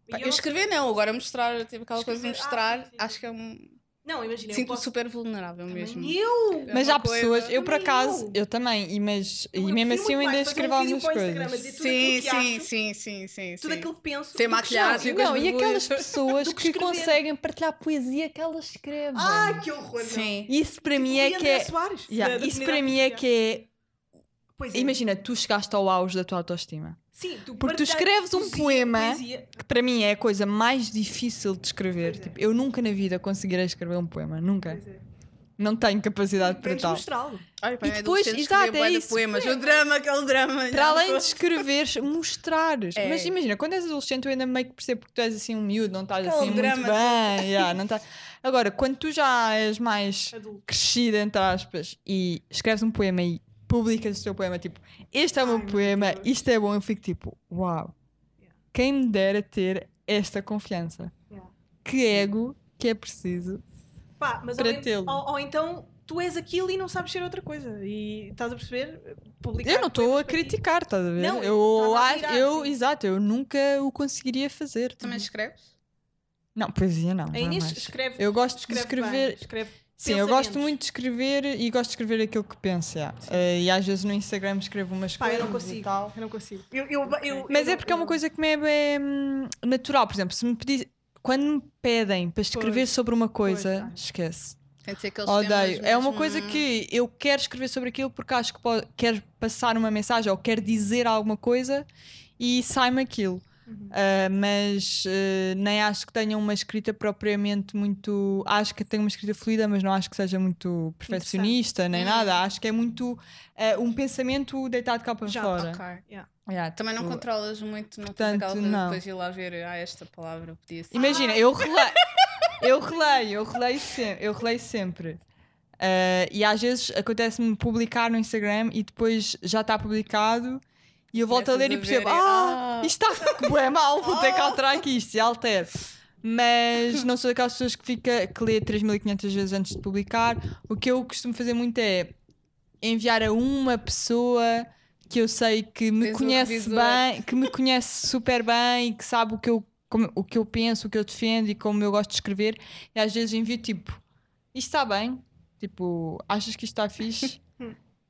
Pá, eu Eu não escrever não, agora mostrar, tipo aquela coisa de Escrever, ah, mostrar, sim, acho que é um. Não, imagina, Sinto-me posso... super vulnerável Também mesmo. Eu! É Mas há coisa- pessoas, eu por acaso, eu. eu também, e, mas, e Eu mesmo prefiro assim eu ainda escrevo um algumas coisas. dizer tudo Sim, aquilo que sim, acho, sim, sim, sim, tudo aquilo que penso. Que maquilhagem. Não, e aquelas pessoas que que conseguem partilhar a poesia que elas escrevem. Ai, que horror! não. Sim. Isso para Tipo mim é que é. Soares, Yeah, da- da isso para mim é que é. Imagina, tu chegaste ao auge da tua autoestima. Sim, tu Porque tu escreves um poesia, poema poesia. que para mim é a coisa mais difícil de escrever. É. Tipo, eu nunca na vida conseguirei escrever um poema. Nunca. É. Não tenho capacidade para tal. mostrá-lo. Olha, para E mim, depois, exato, é isso. poemas, o drama, aquele drama. Para além de escreveres, mostrares. É. Mas imagina, quando és adolescente, eu ainda meio que percebo porque tu és assim um miúdo, não estás Aquele assim muito drama bem. yeah, não estás- Agora, quando tu já és mais Adulto. crescida, entre aspas, e escreves um poema e publicas o teu poema, tipo, este é o meu Ai, meu poema, Deus. isto é bom, eu fico tipo, uau, Yeah. quem me dera ter esta confiança. Yeah. Que ego que é preciso. Pá, mas Para tê-lo. ou, ou então tu és aquilo e não sabes ser outra coisa. E estás a perceber? Publicar Eu não estou a criticar, estás a ver? Não, eu a admirar, eu, exato, eu nunca o conseguiria fazer. Também escreves? Não, poesia não. A Inês escreve. Eu gosto de escreve escrever. bem, escreve Sim, eu gosto muito de escrever e gosto de escrever aquilo que penso. yeah. Eh, e às vezes no Instagram escrevo umas Pá, eu coisas não e consigo. tal. Eu não consigo. Eu, eu, eu- Mas eu é porque é não- uma coisa que me é bem hum, natural. Por exemplo, se me quando me pedem para escrever Pois, sobre uma coisa, pois, esquece. Tem de ser aqueles Odeio. É uma coisa que eu quero escrever sobre aquilo porque acho que pode, quero passar uma mensagem ou quero dizer alguma coisa e sai-me aquilo. Uhum. Ah, mas eh, nem acho que tenha uma escrita propriamente muito. Acho que tenho uma escrita fluida, mas não acho que seja muito perfeccionista nem Hum. nada. Acho que é muito eh, um pensamento deitado cá para Já, fora. Ok. Yeah. Yeah, Também não tipo, controlas muito, não tens portanto, aquela de não. depois ir lá ver, ah, esta palavra podia ser. Imagina, eu releio, eu releio, eu releio sempre. Eu releio sempre. E às vezes acontece-me publicar no Instagram e depois já está publicado e eu volto a ler e a ver percebo: e- Ah, ah. isto está bué mal, vou ter que alterar aqui isto e altero. Mas não sou daquelas pessoas que, fica, que lê 3500 vezes antes de publicar. O que eu costumo fazer muito é enviar a uma pessoa que eu sei que me Tens conhece bem, que me conhece super bem e que sabe o que eu, como- o que eu penso, o que eu defendo e como eu gosto de escrever. E às vezes envio tipo, isto está bem? Tipo, achas que isto está fixe?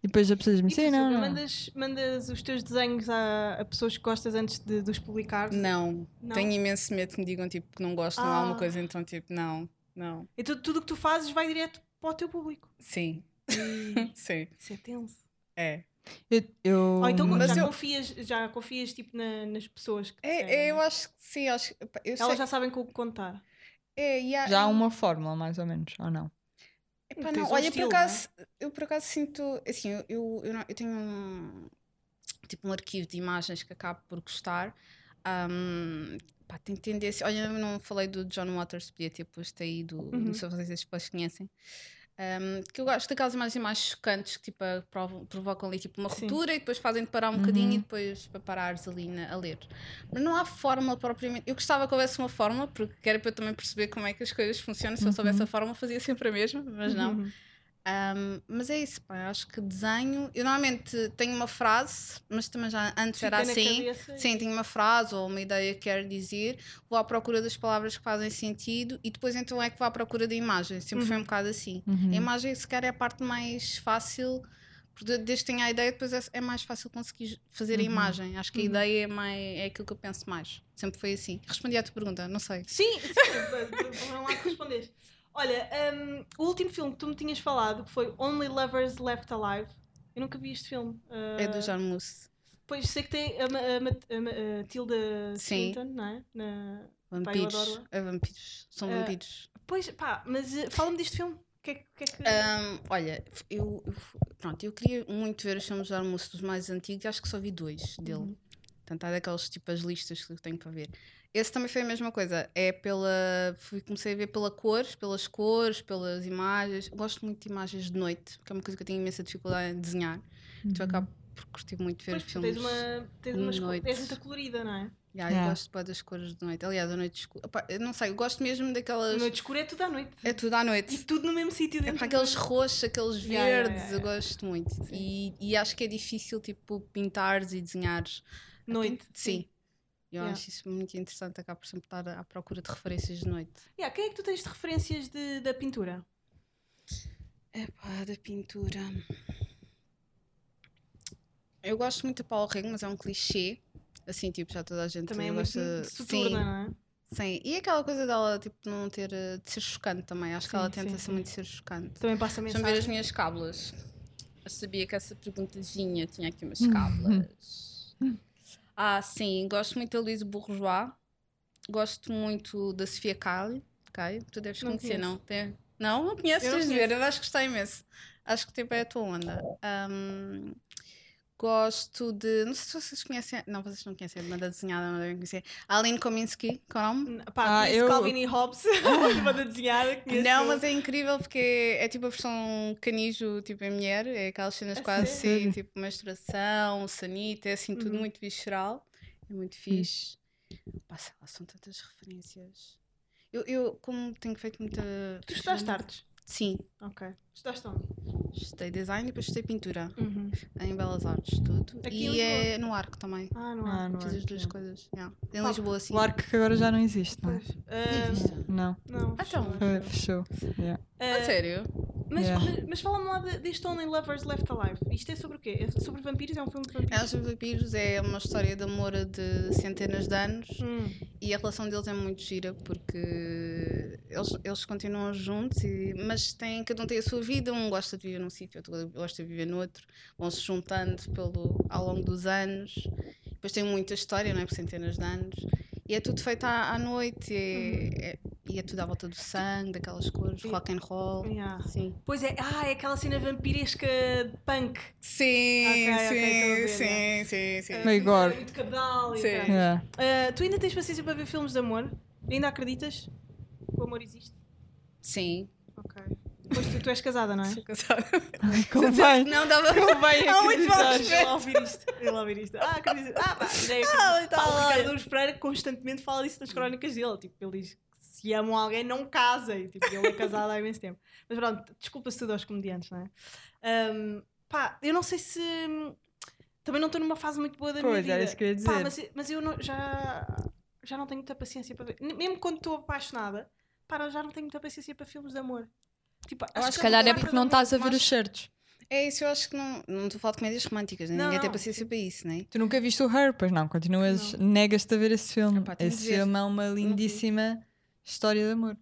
E depois a pessoa diz-me, E tu, sim, não, não. Mandas, mandas os teus desenhos a, a pessoas que gostas antes de, de os publicar? Não. Não? Tenho imenso medo que me digam tipo, que não gostam de Ah. alguma coisa, então tipo, não, não. Então tudo o que tu fazes vai direto para o teu público. Sim, sim, Isso é tenso. é. Eu, eu- Ou então já, eu- confias, já confias tipo, na- nas pessoas que É, é, eu acho que sim, acho Eu Elas sei, já sabem com o que contar. é, e há- já há uma fórmula, mais ou menos, ou não? Epá, não, um olha, estilo, por é? acaso, eu por acaso sinto, assim, eu, eu, eu, não- eu tenho um, tipo um arquivo de imagens que acabo por gostar. Ahm, pá, tem tendência, olha, eu não falei do John Waters, podia ter posto aí do, Uhum. não sei se vocês depois conhecem. Ahm, que eu gosto daquelas imagens mais chocantes que tipo, provocam ali tipo uma Sim. ruptura e depois fazem-te parar um bocadinho e depois para parares ali na- a ler. Mas não há fórmula propriamente. Eu gostava que houvesse uma fórmula, porque era para eu também perceber como é que as coisas funcionam. Se eu soubesse a fórmula, fazia sempre a mesma, mas não. Uhum. Um, mas é isso, pá, acho que desenho. Eu normalmente tenho uma frase, mas também já antes Fica era assim. Sim, tenho uma frase ou uma ideia que quero dizer, vou à procura das palavras que fazem sentido e depois então é que vou à procura da imagem. Sempre foi um bocado assim. Uhum. A imagem, se calhar, é a parte mais fácil, porque desde que tenha a ideia, depois é, é mais fácil conseguir fazer a imagem. Acho que a ideia é, mais, é aquilo que eu penso mais. Sempre foi assim. Respondi à tua pergunta, não sei. Sim, sim, não há que responder. Olha, hum, o último filme que tu me tinhas falado que foi Only Lovers Left Alive. Eu nunca vi este filme. É do Uh, John Mousse. Pois sei que tem a, a, a, a Tilda Sim. Swinton, não é? Na... Vampiros. É vampiros. São Eh, vampiros. Pois, pá, mas uh, fala-me deste filme. O que é, que- é que. Ahm, olha, eu, eu- pronto, eu queria muito ver os filmes de almoço dos mais antigos, acho que só vi dois dele. Uhum. Portanto, há daquelas tipo as listas que eu tenho para ver. Esse também foi a mesma coisa. É pela. Fui, comecei a ver pela cores, pelas cores, pelas imagens. Gosto muito de imagens de noite, porque é uma coisa que eu tenho imensa dificuldade em desenhar. Então eu acabo porque curti muito ver Pois, filmes. tens uma, tens uma de esco- noite. és muito colorida, não é? Yeah, Yeah. Eu gosto das cores de noite. Aliás, a noite escura. Eu não sei, eu gosto mesmo daquelas. Noite escura é tudo à noite. É tudo à E noite. tudo no mesmo sítio É dentro. para do- aqueles roxos, aqueles verdes, Yeah, yeah, yeah, eu gosto muito. E, e acho que é difícil, tipo, pintares e desenhares. a Noite. pin- Sim. Eu Yeah. acho isso muito interessante, acabo por sempre estar à procura de referências de noite. Yeah, quem é que tu tens de referências de, da pintura? É pá, da pintura. Eu gosto muito de Paulo Rego, mas é um clichê. Assim, tipo, já toda a gente Também é muito gosta. soturna, não é? Sim, e aquela coisa dela, tipo, não ter. eh, de ser chocante também. Acho que Sim, ela tenta sim, ser sim. muito ser chocante. Também passa a Deixa-me ver as minhas cábulas. Eu sabia que essa perguntazinha tinha aqui umas cábulas. Ah, sim, gosto muito da Luísa Bourgeois. Gosto muito da Sofia Kali. Ok? Tu deves Não conhecer, conheço. não? Tem- Não? Não conheces? Eu não de ver, eu acho que gostei imenso. Acho que tipo é a tua onda. Ahm, gosto de. Não sei se vocês conhecem. Não, vocês não conhecem a banda desenhada, não devem conhecer. Aline Kominsky, qual é o nome? Pá, Ah, conheço eu- Calvin e Hobbes, de banda desenhada. Conheço... Não, mas é incrível porque é tipo a versão canijo, tipo em mulher, é aquelas cenas A quase sério? assim, tipo menstruação, sanita, é assim tudo Uhum. muito visceral, é muito fixe. Pá, sei lá, são tantas referências. Eu, eu como tenho feito muita. Tu estudaste artes? Sim, Ok. Estudaste onde? estudei design e depois estudei pintura Uhum. em Belas Artes, tudo. Aqui e é no arco também. Ah, não Ah, no Fiz as Arco, duas é. coisas. yeah. Em Pá, Lisboa, sim. O arco que agora já não existe, não é? Existe. Não, não, Ah, fechou, então. fechou. fechou. Yeah. Ah, A sério? Mas, Yeah. mas, mas fala-me lá de- deste Only Lovers Left Alive. Isto é sobre o quê? É sobre vampiros? É um filme de vampiros? Elas sobre vampiros é uma história de amor de centenas de anos. Hum. E a relação deles é muito gira porque eles, eles continuam juntos, e- mas têm, cada um tem a sua vida, um gosta de viver num sítio, outro gosta de viver no outro, vão se juntando pelo, ao longo dos anos. Depois tem muita história, não é? Por centenas de anos. E é tudo feito à, à noite, e é, é- e é tudo à volta do sangue, daquelas cores, E- rock and roll. Yeah. Sim. Pois é, ah, é aquela cena vampiresca de punk. Sim, Ok, ok, sim, ver, sim, sim, sim. Ah, Meio gore. Muito cabedal e Sim. Yeah. Ah, Tu ainda tens paciência para ver filmes de amor? Ainda acreditas que o amor existe? Sim. Ok. Pois tu, tu és casada, não é? Sou casada. Convém. Não dava. Convém Há muito mal a ouvir isto. Ele ouvir isto. Ah, acredito. Ah, pá, já é Ah, pá, tá o lá. Ricardo Pereira constantemente fala disso nas crónicas dele. Tipo, ele diz que amam alguém, não casem. Tipo, ele é casado há imenso tempo. Mas pronto, desculpa-se tudo aos comediantes, não é? Ahm, pá, eu não sei se. Também não estou numa fase muito boa da minha Pois, vida. era isso que eu ia Pá, dizer. mas, mas eu não- já, já não tenho muita paciência para ver. Mesmo quando estou apaixonada, pá, já não tenho muita paciência para filmes de amor. Tipo, acho que Se calhar é porque não estás a ver mais- os certos. É isso, eu acho que não. Não estou a falar de comédias românticas, né? Não, ninguém tem não, paciência sim. para isso, né? Tu nunca viste o Her, pois não, continuas, negas-te a ver esse filme. Epá, esse filme é uma lindíssima história de amor.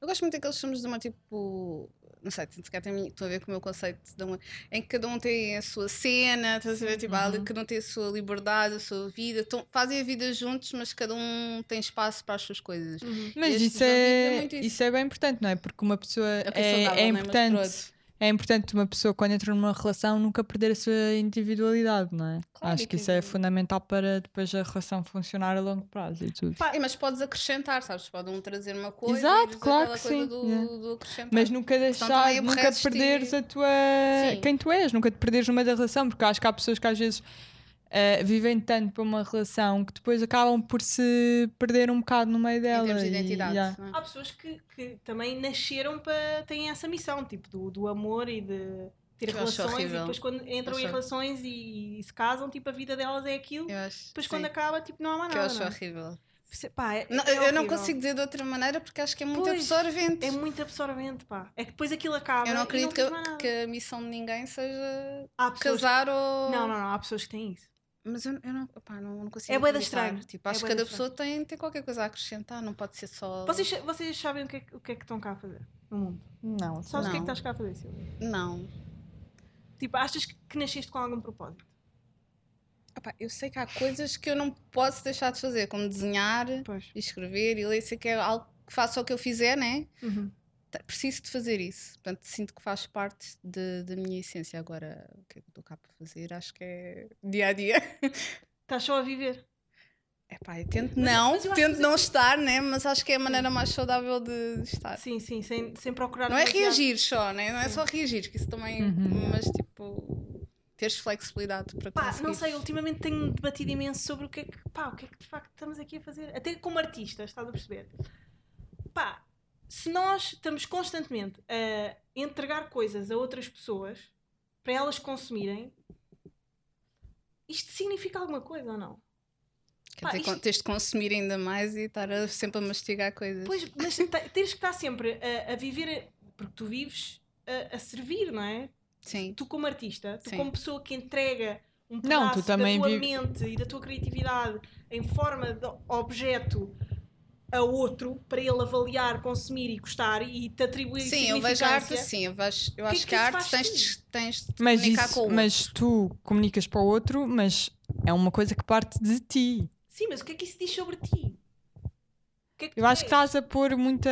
Eu gosto muito daqueles filmes de amor tipo. Não sei, se calhar tem- estou a ver com o meu conceito de amor, em que cada um tem a sua cena, estás a ver? Tipo, ali- cada um tem a sua liberdade, a sua vida, tão- fazem a vida juntos, mas cada um tem espaço para as suas coisas. Uhum. Mas isso é, muito isso. isso é bem importante, não é? Porque uma pessoa É é é, saudável, é é? Importante. É importante uma pessoa, quando entra numa relação, nunca perder a sua individualidade, não é? Claro, Acho que que- isso é fundamental para depois a relação funcionar a longo prazo e tudo. Pá, mas podes acrescentar, sabes? Pode um trazer uma coisa Exato, claro que sim, Do, yeah. do. Mas nunca deixar, nunca perderes e- a tua. Sim. quem tu és, nunca te perderes meio da relação, porque acho que há pessoas que às vezes eh, vivem tanto para uma relação que depois acabam por se perder um bocado no meio dela. em termos de e- identidade. yeah. não é? Há pessoas que, que também nasceram para. têm essa missão, tipo, do, do amor e de ter Eu relações. E depois, quando entram Acho em relações e, e se casam, tipo, a vida delas é aquilo. Eu acho. Depois, sim, quando acaba, tipo, não há mais que eu nada. acho não é? horrível. Pá, é- Não, é eu não consigo dizer de outra maneira porque acho que é muito Pois, absorvente. É muito absorvente, pá. É que depois aquilo acaba. eu não e acredito tens que, nada. que a missão de ninguém seja casar ou. Não, não, não. Há pessoas que têm isso. Mas eu, eu não, opá, não, não consigo. É acreditar. estranho. Tipo, É acho que bué de cada pessoa tem, tem qualquer coisa a acrescentar, não pode ser só. Vocês, vocês sabem o que, é, que- o que é que estão cá a fazer no mundo? Não, Sabes o que é que estás cá a fazer, Silvia? Não. Tipo, achas que, que nasceste com algum propósito? Opá, eu sei que há coisas que eu não posso deixar de fazer, como desenhar, Pois. escrever e ler. Sei que é algo que faça o que eu fizer, né? Uhum. Tá, Preciso de fazer isso. Portanto, sinto que faz parte de- da minha essência. Agora, o que é que eu estou cá para fazer? Acho que é dia a dia. Estás só a viver. Epá, eu tento não, mas eu tento que- não estar, né? Mas acho que é a maneira mais saudável de, estar. Sim, sim, sem, sem procurar. Não é reagir só, né? Não é Sim. só reagir, que isso também. Uhum. Mas tipo. teres flexibilidade para Pá, conseguir. não sei, ultimamente tenho debatido imenso sobre o que é que, pá, o que é que de facto estamos aqui a fazer. Até como artistas, estás a perceber? Pá, se nós estamos constantemente a entregar coisas a outras pessoas para elas consumirem, isto significa alguma coisa ou não? Quer Pá, dizer, isto- tens de consumir ainda mais e estar a- sempre a mastigar coisas. Pois, mas te- tens que estar sempre a, a viver, porque tu vives a, a servir, não é? Sim. Tu como artista, tu Sim. como pessoa que entrega um Não, pedaço tu também da tua vi- mente e da tua criatividade em forma de objeto a outro para ele avaliar, consumir e gostar e te atribuir Sim, eu vejo a arte significância. assim. Eu, vejo, eu que é acho que que a arte tens, de- tens de te Mas, comunicar isso, com o mas tu comunicas para o outro, mas é uma coisa que parte de ti. Sim, mas o que é que isso diz sobre ti? Que é que Eu acho que estás a pôr muita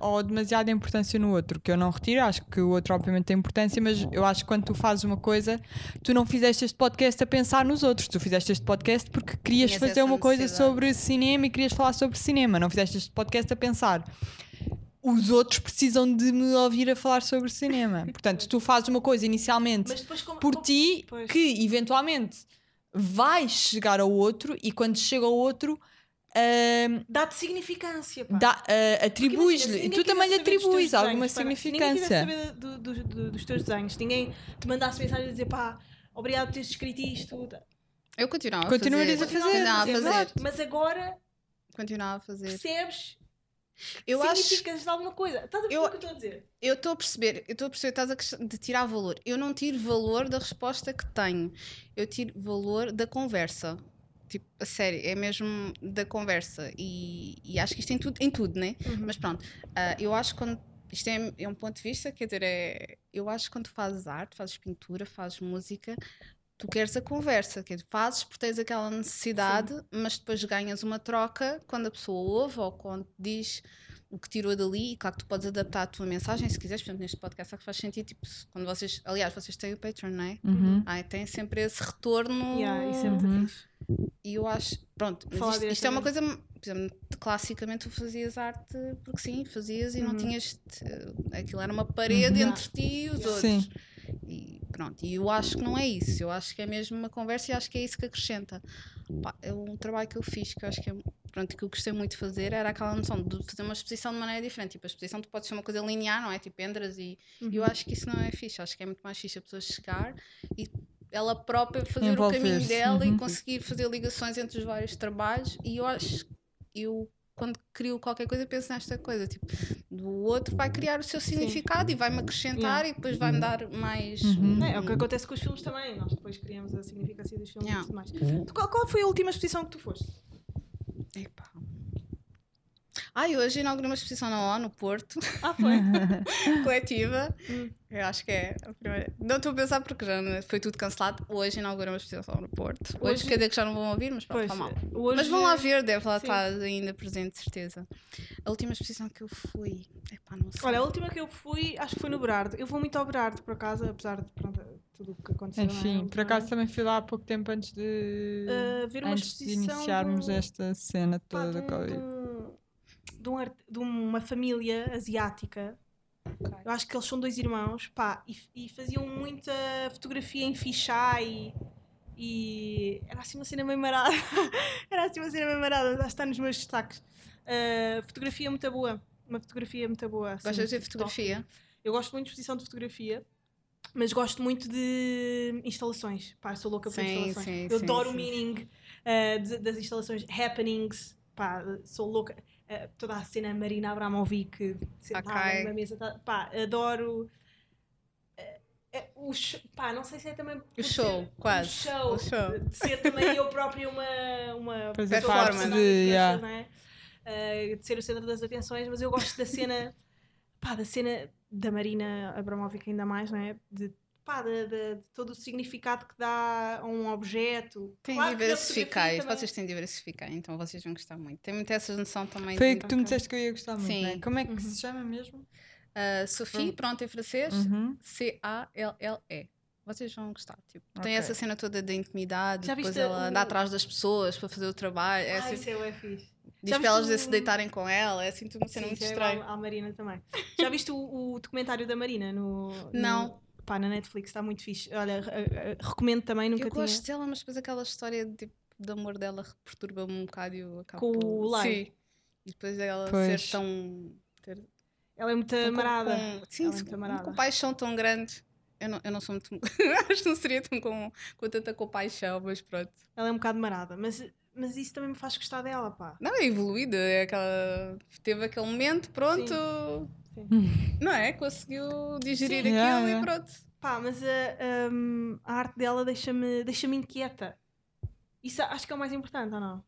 ou demasiada importância no outro, que eu não retiro. Acho que o outro, obviamente, tem importância, mas eu acho que quando tu fazes uma coisa, tu não fizeste este podcast a pensar nos outros. Tu fizeste este podcast porque querias Tinhas fazer uma coisa sobre cinema e querias falar sobre cinema. Não fizeste este podcast a pensar. Os outros precisam de me ouvir a falar sobre cinema. Portanto, tu fazes uma coisa inicialmente depois como, por como- ti Pois. que eventualmente vai chegar ao outro e quando chega ao outro. Dá-te significância. Dá- ah, Porque imagina, se atribuis-lhe e ninguém tu também lhe atribuis alguma desenhos, ninguém significância. quisesse saber do- do- do- dos teus desenhos, se ninguém te mandasse mensagem a dizer pá, obrigado por teres escrito isto. Eu continuava Continuarias a a fazer. fazer, Continuava a fazer. Mas agora Continuava a fazer. percebes Eu acho. significas de alguma coisa. Estás a perceber Eu- o que eu estou a dizer? Eu estou a perceber, eu estou a perceber, estás a questão de tirar valor. Eu não tiro valor da resposta que tenho. Eu tiro valor da conversa. Tipo, a sério, é mesmo da conversa. E, e acho que isto em tudo, em tudo né? Uhum. Mas pronto, ah, eu acho que quando. Isto é, é um ponto de vista, quer dizer, é, eu acho que quando fazes arte, fazes pintura, fazes música, tu queres a conversa, quer dizer, fazes porque tens aquela necessidade, mas depois ganhas uma troca quando a pessoa ouve ou quando diz o que tirou dali, e claro que tu podes adaptar a tua mensagem se quiseres, por exemplo, neste podcast, acho que faz sentido, tipo, quando vocês, aliás, vocês têm o Patreon, não é? Uhum. Ai, tem sempre esse retorno Yeah, isso é muito Uhum. e eu acho, pronto, isto, isto é uma coisa, por exemplo, classicamente tu fazias arte porque sim, fazias e não Uhum. tinhas, te- aquilo era uma parede Uhum. entre ti e os outros. Sim. E pronto, e eu acho que não é isso, eu acho que é mesmo uma conversa e acho que é isso que acrescenta. Pá, é um trabalho que eu fiz que eu acho que é, pronto, que eu gostei muito de fazer era aquela noção de fazer uma exposição de maneira diferente. Tipo, a exposição tu pode ser uma coisa linear, não é? Tipo, entras e e eu Uhum. acho que isso não é fixe, acho que é muito mais fixe a pessoa chegar e ela própria fazer o caminho dela uhum. e conseguir fazer ligações entre os vários trabalhos e eu acho eu quando crio qualquer coisa penso nesta coisa tipo do outro vai criar o seu significado e vai-me acrescentar e depois vai-me dar mais Uhum. É, é o que acontece com os filmes também. Nós depois criamos a significância dos filmes Yeah. e tudo mais. Tu, Qual, qual foi a última exposição que tu foste? Epá. Ai, hoje inaugurei uma exposição na O, no Porto, Ah, foi. coletiva. Hum. Eu acho que é a primeira. Não estou a pensar porque já não- foi tudo cancelado. Hoje inaugurei uma exposição no Porto. Hoje, Hoje- quer dizer que já não vão ouvir, mas pronto, Pois, está mal. hoje, Mas vão lá ver, deve lá Sim. estar ainda presente, certeza. A última exposição que eu fui. Epá, não sei. Olha, a última que eu fui, acho que foi no Berardo. Eu vou muito ao Berardo, por acaso, apesar de pronto, tudo o que aconteceu. é? Enfim, por acaso também fui lá há pouco tempo antes de. Uh, ver uma antes de iniciarmos do- esta cena pá, toda de, da Covid. de, de, um de uma família asiática. Ok. Eu acho que eles são dois irmãos, pá, e, e faziam muita fotografia em fichai e era assim uma cena meio marada. era assim uma cena meio marada, acho que está nos meus destaques. Uh, fotografia muito boa. Uma fotografia muito boa. assim, Gostas de ver top. fotografia? Eu gosto muito de exposição de fotografia, mas gosto muito de instalações. Pá, sou louca por Sim, instalações. sim, eu sim, adoro o meaning de- das instalações, happenings. Pá, sou louca. Eh, toda a cena Marina Abramovic sentada Ok. na mesa. tá- pá, adoro. eh, eh, o sh- pá, não sei se é também. por show, ser- quase. O show, O show. De ser também eu própria uma. uma personagem de- yeah. é? Eh, de ser o centro das atenções, mas eu gosto da cena. pá, da cena da Marina Abramovic ainda mais, não é? De, pá, de, de- de todo o significado que dá a um objeto. Tem Claro de diversificar. também- Vocês têm de diversificar, então vocês vão gostar muito. Tem muita essa noção também. Foi de... que tu me disseste que eu ia gostar muito, Sim. né? Como é que Uhum. se chama mesmo? Ah, Sophie, pronto, em francês. Uhum. C-A-L-L-E. Vocês vão gostar. Tipo, Tem Ok. essa cena toda da intimidade, Já depois ela o- anda atrás das pessoas para fazer o trabalho. É Ah, assim, isso é, é fixe. diz Já para elas viste se o- deitarem com ela. É assim tudo uma cena Sim, muito é estranha. à Marina também. Já viste o, o documentário da Marina no. no- Não. Pá, na Netflix está muito fixe. Olha, re- re- recomendo também, nunca Eu tinha. gosto dela, mas depois aquela história de, tipo, de amor dela perturba-me um bocado e eu acabo Com o Lai. Sim. E depois ela Pois. ser tão. ter- Ela é muito tão amarada. com- sim, Ela é muito com, amarada. com paixão tão grande. Eu não, eu não sou muito. Acho que não seria tão com, com tanta compaixão, mas pronto. Ela é um bocado marada, mas, mas isso também me faz gostar dela, pá. Não, é evoluída, é aquela. Teve aquele momento, pronto. Sim. Não é? Conseguiu digerir Sim. aquilo Yeah, e pronto. Pá, mas a, hum, a arte dela deixa-me deixa inquieta. Isso acho que é o mais importante, ou não?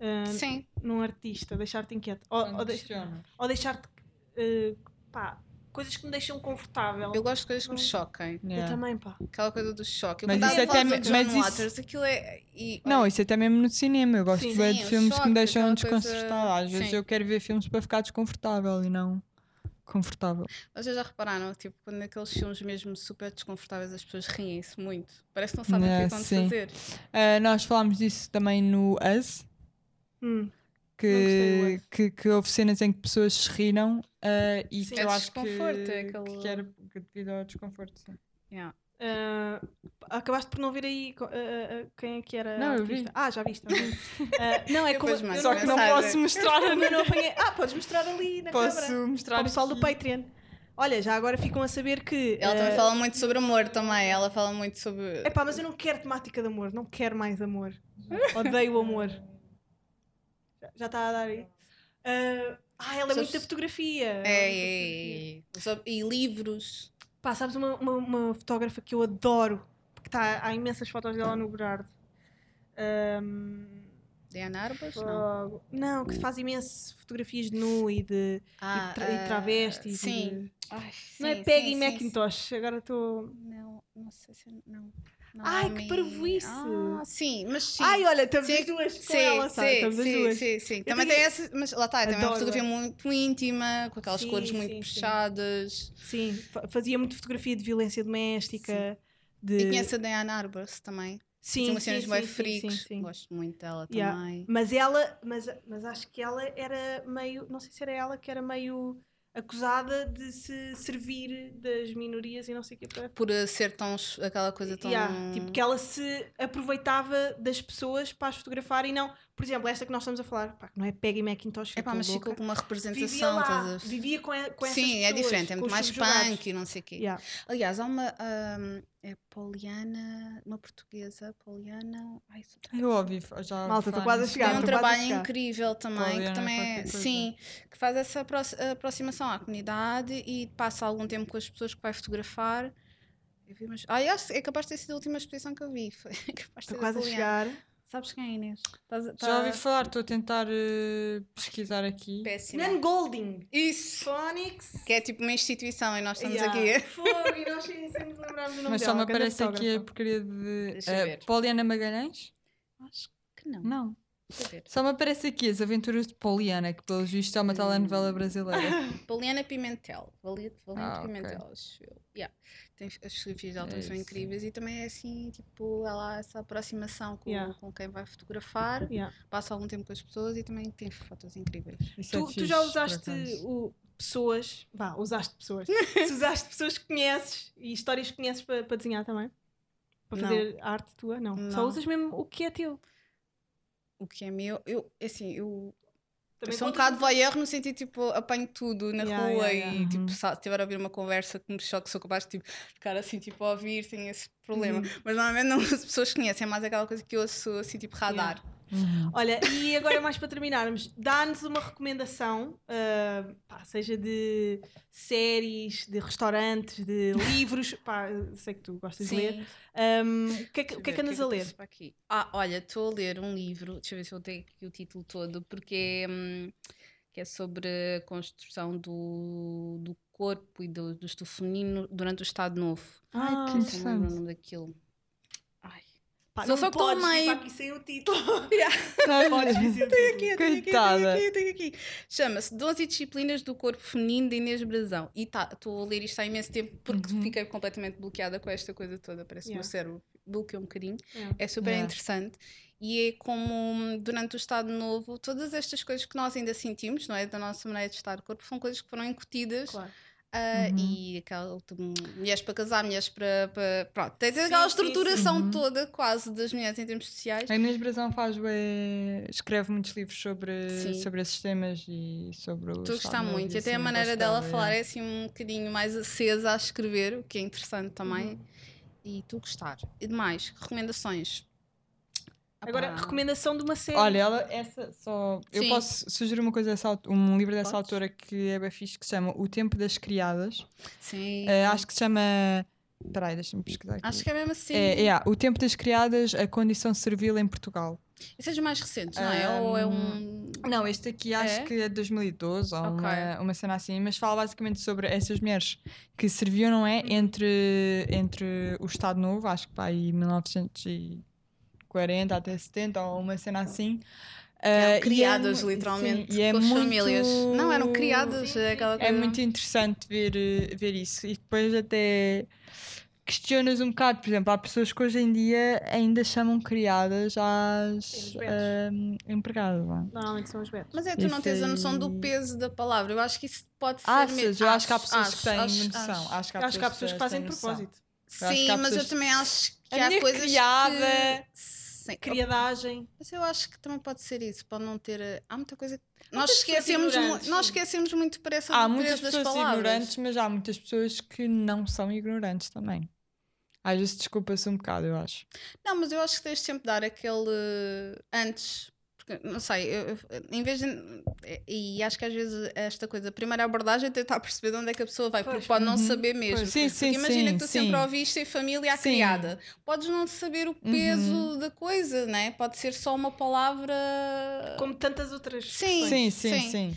Ah, Sim. num artista, deixar-te inquieto. Ou, ou, deixar-te. eh, pá, coisas que me deixam confortável. Eu gosto de coisas que me Não. choquem. Eu Yeah. também, pá. Aquela coisa do choque. Eu Mas isso até me- mas isso- Waters, aquilo é. e- Não, isso até mesmo no cinema. Eu gosto Sim. de ver Sim, de o filmes que me choque, deixam desconfortável. Às coisa- vezes sim. eu quero ver filmes para ficar desconfortável e não confortável. Vocês já repararam, tipo, quando naqueles filmes mesmo super desconfortáveis as pessoas riem-se muito. Parece que não sabem o que é Yeah, que vão sim. fazer. Ah, nós falámos disso também no Us, Hum, que, que, que houve cenas em que pessoas se riram ah, e Sim. que É eu acho que, desconforto, é aquele- que era que devido ao desconforto. sim. Yeah. ah, acabaste por não ver aí ah, ah, quem é que era. Não. Ah, já viste. não, é Eu como. eu Só que não mensagem. posso mostrar. eu não apanhei. Ah, podes mostrar ali na Posso câmara. mostrar Para o pessoal do. Patreon. Olha, já agora ficam a saber que. Ela também fala muito sobre amor também. Ela fala muito sobre. Epá, mas eu não quero temática de amor, não quero mais amor. Odeio o amor. Já- está a dar aí. Ah, ah, ela é muito da fotografia. Ela É, muito da é, fotografia. é. Sobre- E livros. Pá, sabes uma, uma, uma fotógrafa que eu adoro, porque tá, há imensas fotos dela no Berardo. Ahm, Diana Arbas? Não. não, que faz imenso fotografias de nu e de Ah, e, tra e ah, travestis. e Sim. de- Ai, Não é sim, Peggy sim, sim, Macintosh, agora estou. sim. Não, não sei se. Não. Não Ai, é que parvoíce. Ah, sim, mas sim. Ai, olha, estamos Sim, as duas com sim, ela, sabe? sim, as sim, duas. sim, sim. Eu Também tinha- tem essa, mas lá está, também é uma fotografia muito íntima, com aquelas Sim, cores muito sim, sim. puxadas. Sim, fa- fazia muito fotografia de violência doméstica. De... E conhece a Diana Arbas também. sim, umas sim, cenas sim, bem sim, freaks. sim, sim. Gosto muito dela Yeah. também. Mas ela, mas, mas acho que ela era meio, não sei se era ela que era meio acusada de se servir das minorias e não sei o que para Por uh, ser tão. aquela coisa tão. Yeah, tipo que ela se aproveitava das pessoas para as fotografar e não, por exemplo, esta que nós estamos a falar, pá, que não é Peggy Macintosh, que É pá, mas ficou com uma vivia representação. lá, estás a ver? vivia com, a- com essas Sim, é pessoas, diferente, é muito mais punk e não sei o quê. Yeah. Aliás, há uma. ahm, é Poliana, uma portuguesa, Poliana. Ai, Eu ouvi já. Malta, falar quase a chegar, Tem um trabalho incrível também, que Poliana também é, qualquer coisa. sim, que faz essa aprox- aproximação à comunidade e passa algum tempo com as pessoas que vai fotografar. Eu vi umas... Ah, é capaz de ter sido a última exposição que eu vi. Foi capaz de Estou quase a chegar. Sabes quem é Inês? A- Já tá- ouvi falar, estou a tentar eh, pesquisar aqui. Péssima. Nan Golding. Isso! Phonics. Que é tipo uma instituição e nós estamos Yeah. aqui. Fogo, e nós sem sem nos lembrarmos do nome Mas dela. só me grande aparece aqui a porcaria de. Ver. Poliana Magalhães? Acho que não. Não. Só me aparece aqui as aventuras de Poliana, que pelos vistos é uma telenovela brasileira. Poliana Pimentel. Valente, Valente Ah. Pimentel, acho eu. Yeah. Tem, as fotografias dela É são incríveis e também é assim, tipo, ela há essa aproximação com, Yeah. com quem vai fotografar, Yeah. passa algum tempo com as pessoas e também tem fotos incríveis. É Tu, tu já usaste o, pessoas, vá, usaste pessoas. Se usaste pessoas que conheces e histórias que conheces para, para desenhar também? Para Não. fazer arte tua? Não. Só Não. usas mesmo o que é teu. O que é meu, eu, assim, eu, eu Também sou um bocado voyeur no sentido, tipo, apanho tudo na Yeah, rua yeah, e, yeah. Uhum. tipo, se estiver a ouvir uma conversa que me choque, sou capaz de, tipo, ficar assim, tipo, a ouvir, tenho esse problema. Uhum. Mas normalmente não as pessoas conhecem, é mais aquela coisa que eu ouço, assim, tipo, radar. Uhum. Olha, e agora mais para terminarmos, dá-nos uma recomendação, ah, pá, seja de séries, de restaurantes, de livros, pá, sei que tu gostas de ler. Ahm, o que é que, que, é que andas a ler? Aqui? Ah, olha, estou a ler um livro, deixa eu ver se eu tenho aqui o título todo, porque é, hum, que é sobre a construção do, do corpo e do, do feminino durante o Estado Novo. Ai, Ah, que Não me lembro o interessante. nome daquilo. Pá, Só não só que tô podes vir meio- para aqui sem o título. Sabe? Podes dizer o título. Aqui, eu tenho aqui, eu tenho aqui, eu tenho aqui. Chama-se 12 Disciplinas do Corpo Feminino de Inês Brazão. E tá, estou a ler isto há imenso tempo porque Uhum. fiquei completamente bloqueada com esta coisa toda. Parece que o meu Yeah. cérebro bloqueou um bocadinho. Yeah. É super Yeah. interessante. E é como hum, durante o Estado Novo, todas estas coisas que nós ainda sentimos, não é? Da nossa maneira de estar o corpo, são coisas que foram incutidas Claro. Ah, Uhum. E aquela mulheres para casar, mulheres para. para pronto, tem aquela Sim, sim, estruturação sim. toda quase das mulheres em termos sociais. A Inês Brazão faz bué- escreve muitos livros sobre, Sim. sobre esses temas e sobre o Estado gostar muito. e até a maneira dela falar é assim um bocadinho mais acesa a escrever, o que é interessante também. Uhum. E tu gostar. E demais, recomendações. Agora, recomendação de uma série. Olha, ela, essa só. Eu Sim. posso sugerir uma coisa dessa, um livro dessa Podes. autora que é bem fixe, que se chama O Tempo das Criadas. Sim. Eh, acho que se chama. Espera aí, deixa-me pesquisar aqui. Acho que é mesmo assim. É, é, O Tempo das Criadas, a condição servil em Portugal. E seja mais recentes, não é? Ou é um. Não, este aqui acho É? que é de 2012 ou Ok. uma, uma cena assim, mas fala basicamente sobre essas mulheres que serviam, não Uhum. é? Entre, entre o Estado Novo, acho que para aí 1940 até 70 ou uma cena assim. Eram Ah, é criadas, mu- literalmente, sim, e é com as muito- famílias. Não, eram criadas, é É muito interessante ver, eh, ver isso. E depois até questionas um bocado, por exemplo, há pessoas que hoje em dia ainda chamam criadas às betos. ahm, empregadas. não é? Normalmente são os betos. Mas é tu não Isso tens a noção do peso da palavra. Eu acho que isso pode ser. Achas? mesmo- Eu acho que há pessoas que acho, têm acho, noção. acho. Que há Acho que há pessoas que fazem de propósito. que Sim, mas eu pessoas- também acho que A há coisas criada- que... Sim, Criadagem. Mas eu acho que também pode ser isso, pode não ter. eh, Há muita coisa. Nós esquecemos, mu- nós esquecemos muito por essa Há muitas pessoas ignorantes, mas há muitas pessoas que não são ignorantes também. Às vezes desculpa-se um bocado, eu acho. Não, mas eu acho que tens sempre de dar aquele antes. Porque, não sei, eu- em vez de. E acho que às vezes esta coisa, a primeira abordagem é tentar perceber de onde é que a pessoa vai, porque Pois. pode não Uhum. saber mesmo. Pois. Sim, Porque sim, imagina sim, que tu sim. sempre ouviste em família à Sim. criada. Podes não saber o peso Uhum. da coisa, né? Pode ser só uma palavra. Como tantas outras. Sim. Sim, sim, sim.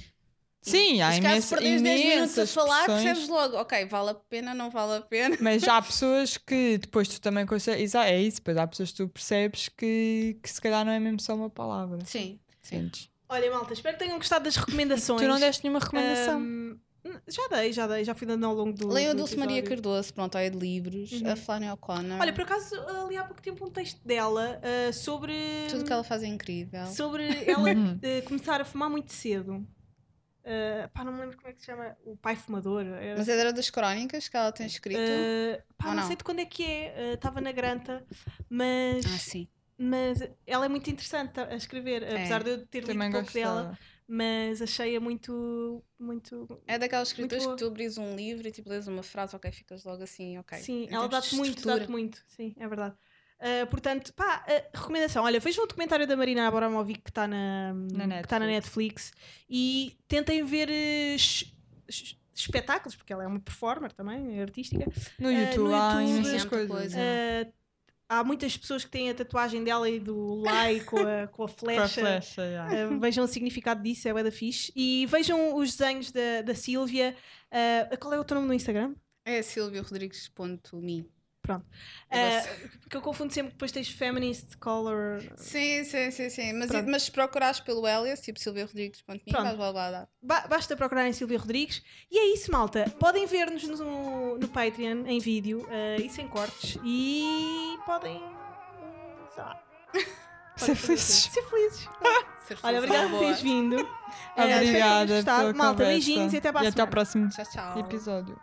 Sim. Sim, há Mas caso imensa, perdes 10 minutos a imensas falar, expressões. percebes logo, ok, vale a pena, não vale a pena. Mas há pessoas que depois tu também consegues. É isso, depois há pessoas que tu percebes que, que se calhar não é mesmo só uma palavra. Sim, sim. Sentes? Olha, malta, espero que tenham gostado das recomendações. Tu não deste nenhuma recomendação. Ahm, já dei, já dei, já fui dando ao longo do. Leiam a Dulce Maria. Cardoso, pronto, é de livros, Uhum. a Flávia O'Connor. Olha, por acaso ali há pouco tempo um texto dela ah, sobre. tudo que ela faz é incrível. Sobre ela eh, começar a fumar muito cedo. Ah, pá, não me lembro como é que se chama. O pai fumador. Era, Mas era das crónicas que ela tem escrito. Ah, pá, não, não? sei de quando é que é. Estava na Granta, mas, Ah, sim. mas ela é muito interessante a escrever, apesar de eu ter lido Também pouco dela, mas achei-a muito, muito. É daquelas escritoras boa. que tu abris um livro e tipo lês uma frase, ok, ficas logo assim, ok. Sim, ela dá-te muito, dá-te muito, sim, é verdade. Ah, portanto, pá, ah, recomendação. Olha, vejam o documentário da Marina Abramovic que está na, que tá na Netflix e tentem ver es- espetáculos, porque ela é uma performer também, é artística. No Ah, YouTube no há YouTube- imensas coisas. coisa. é. Ah, há muitas pessoas que têm a tatuagem dela e do Lai com a, com a Com a flecha. flecha, yeah. Uh, vejam o significado disso, é da fixe. E vejam os desenhos da, da Sílvia. Uh, qual é o teu nome no Instagram? É silviorodrigues.me. Pronto. Uh, porque eu confundo sempre que depois tens Feminist Color. Sim, sim, sim, sim. Mas, Pronto. mas se procurares pelo Elias, tipo silviorodrigues.me, Pronto. vais logo lá dar. Ba- basta procurar em Silvia Rodrigues. E é isso, malta. Podem ver-nos no, no Patreon em vídeo uh, e sem cortes. E podem. sei lá. Ser felizes. Ser felizes. Ser Olha, feliz, obrigada por teres vindo. Tenham Obrigada pela Malta, beijinhos e até E até ao próximo Tchau, tchau. episódio.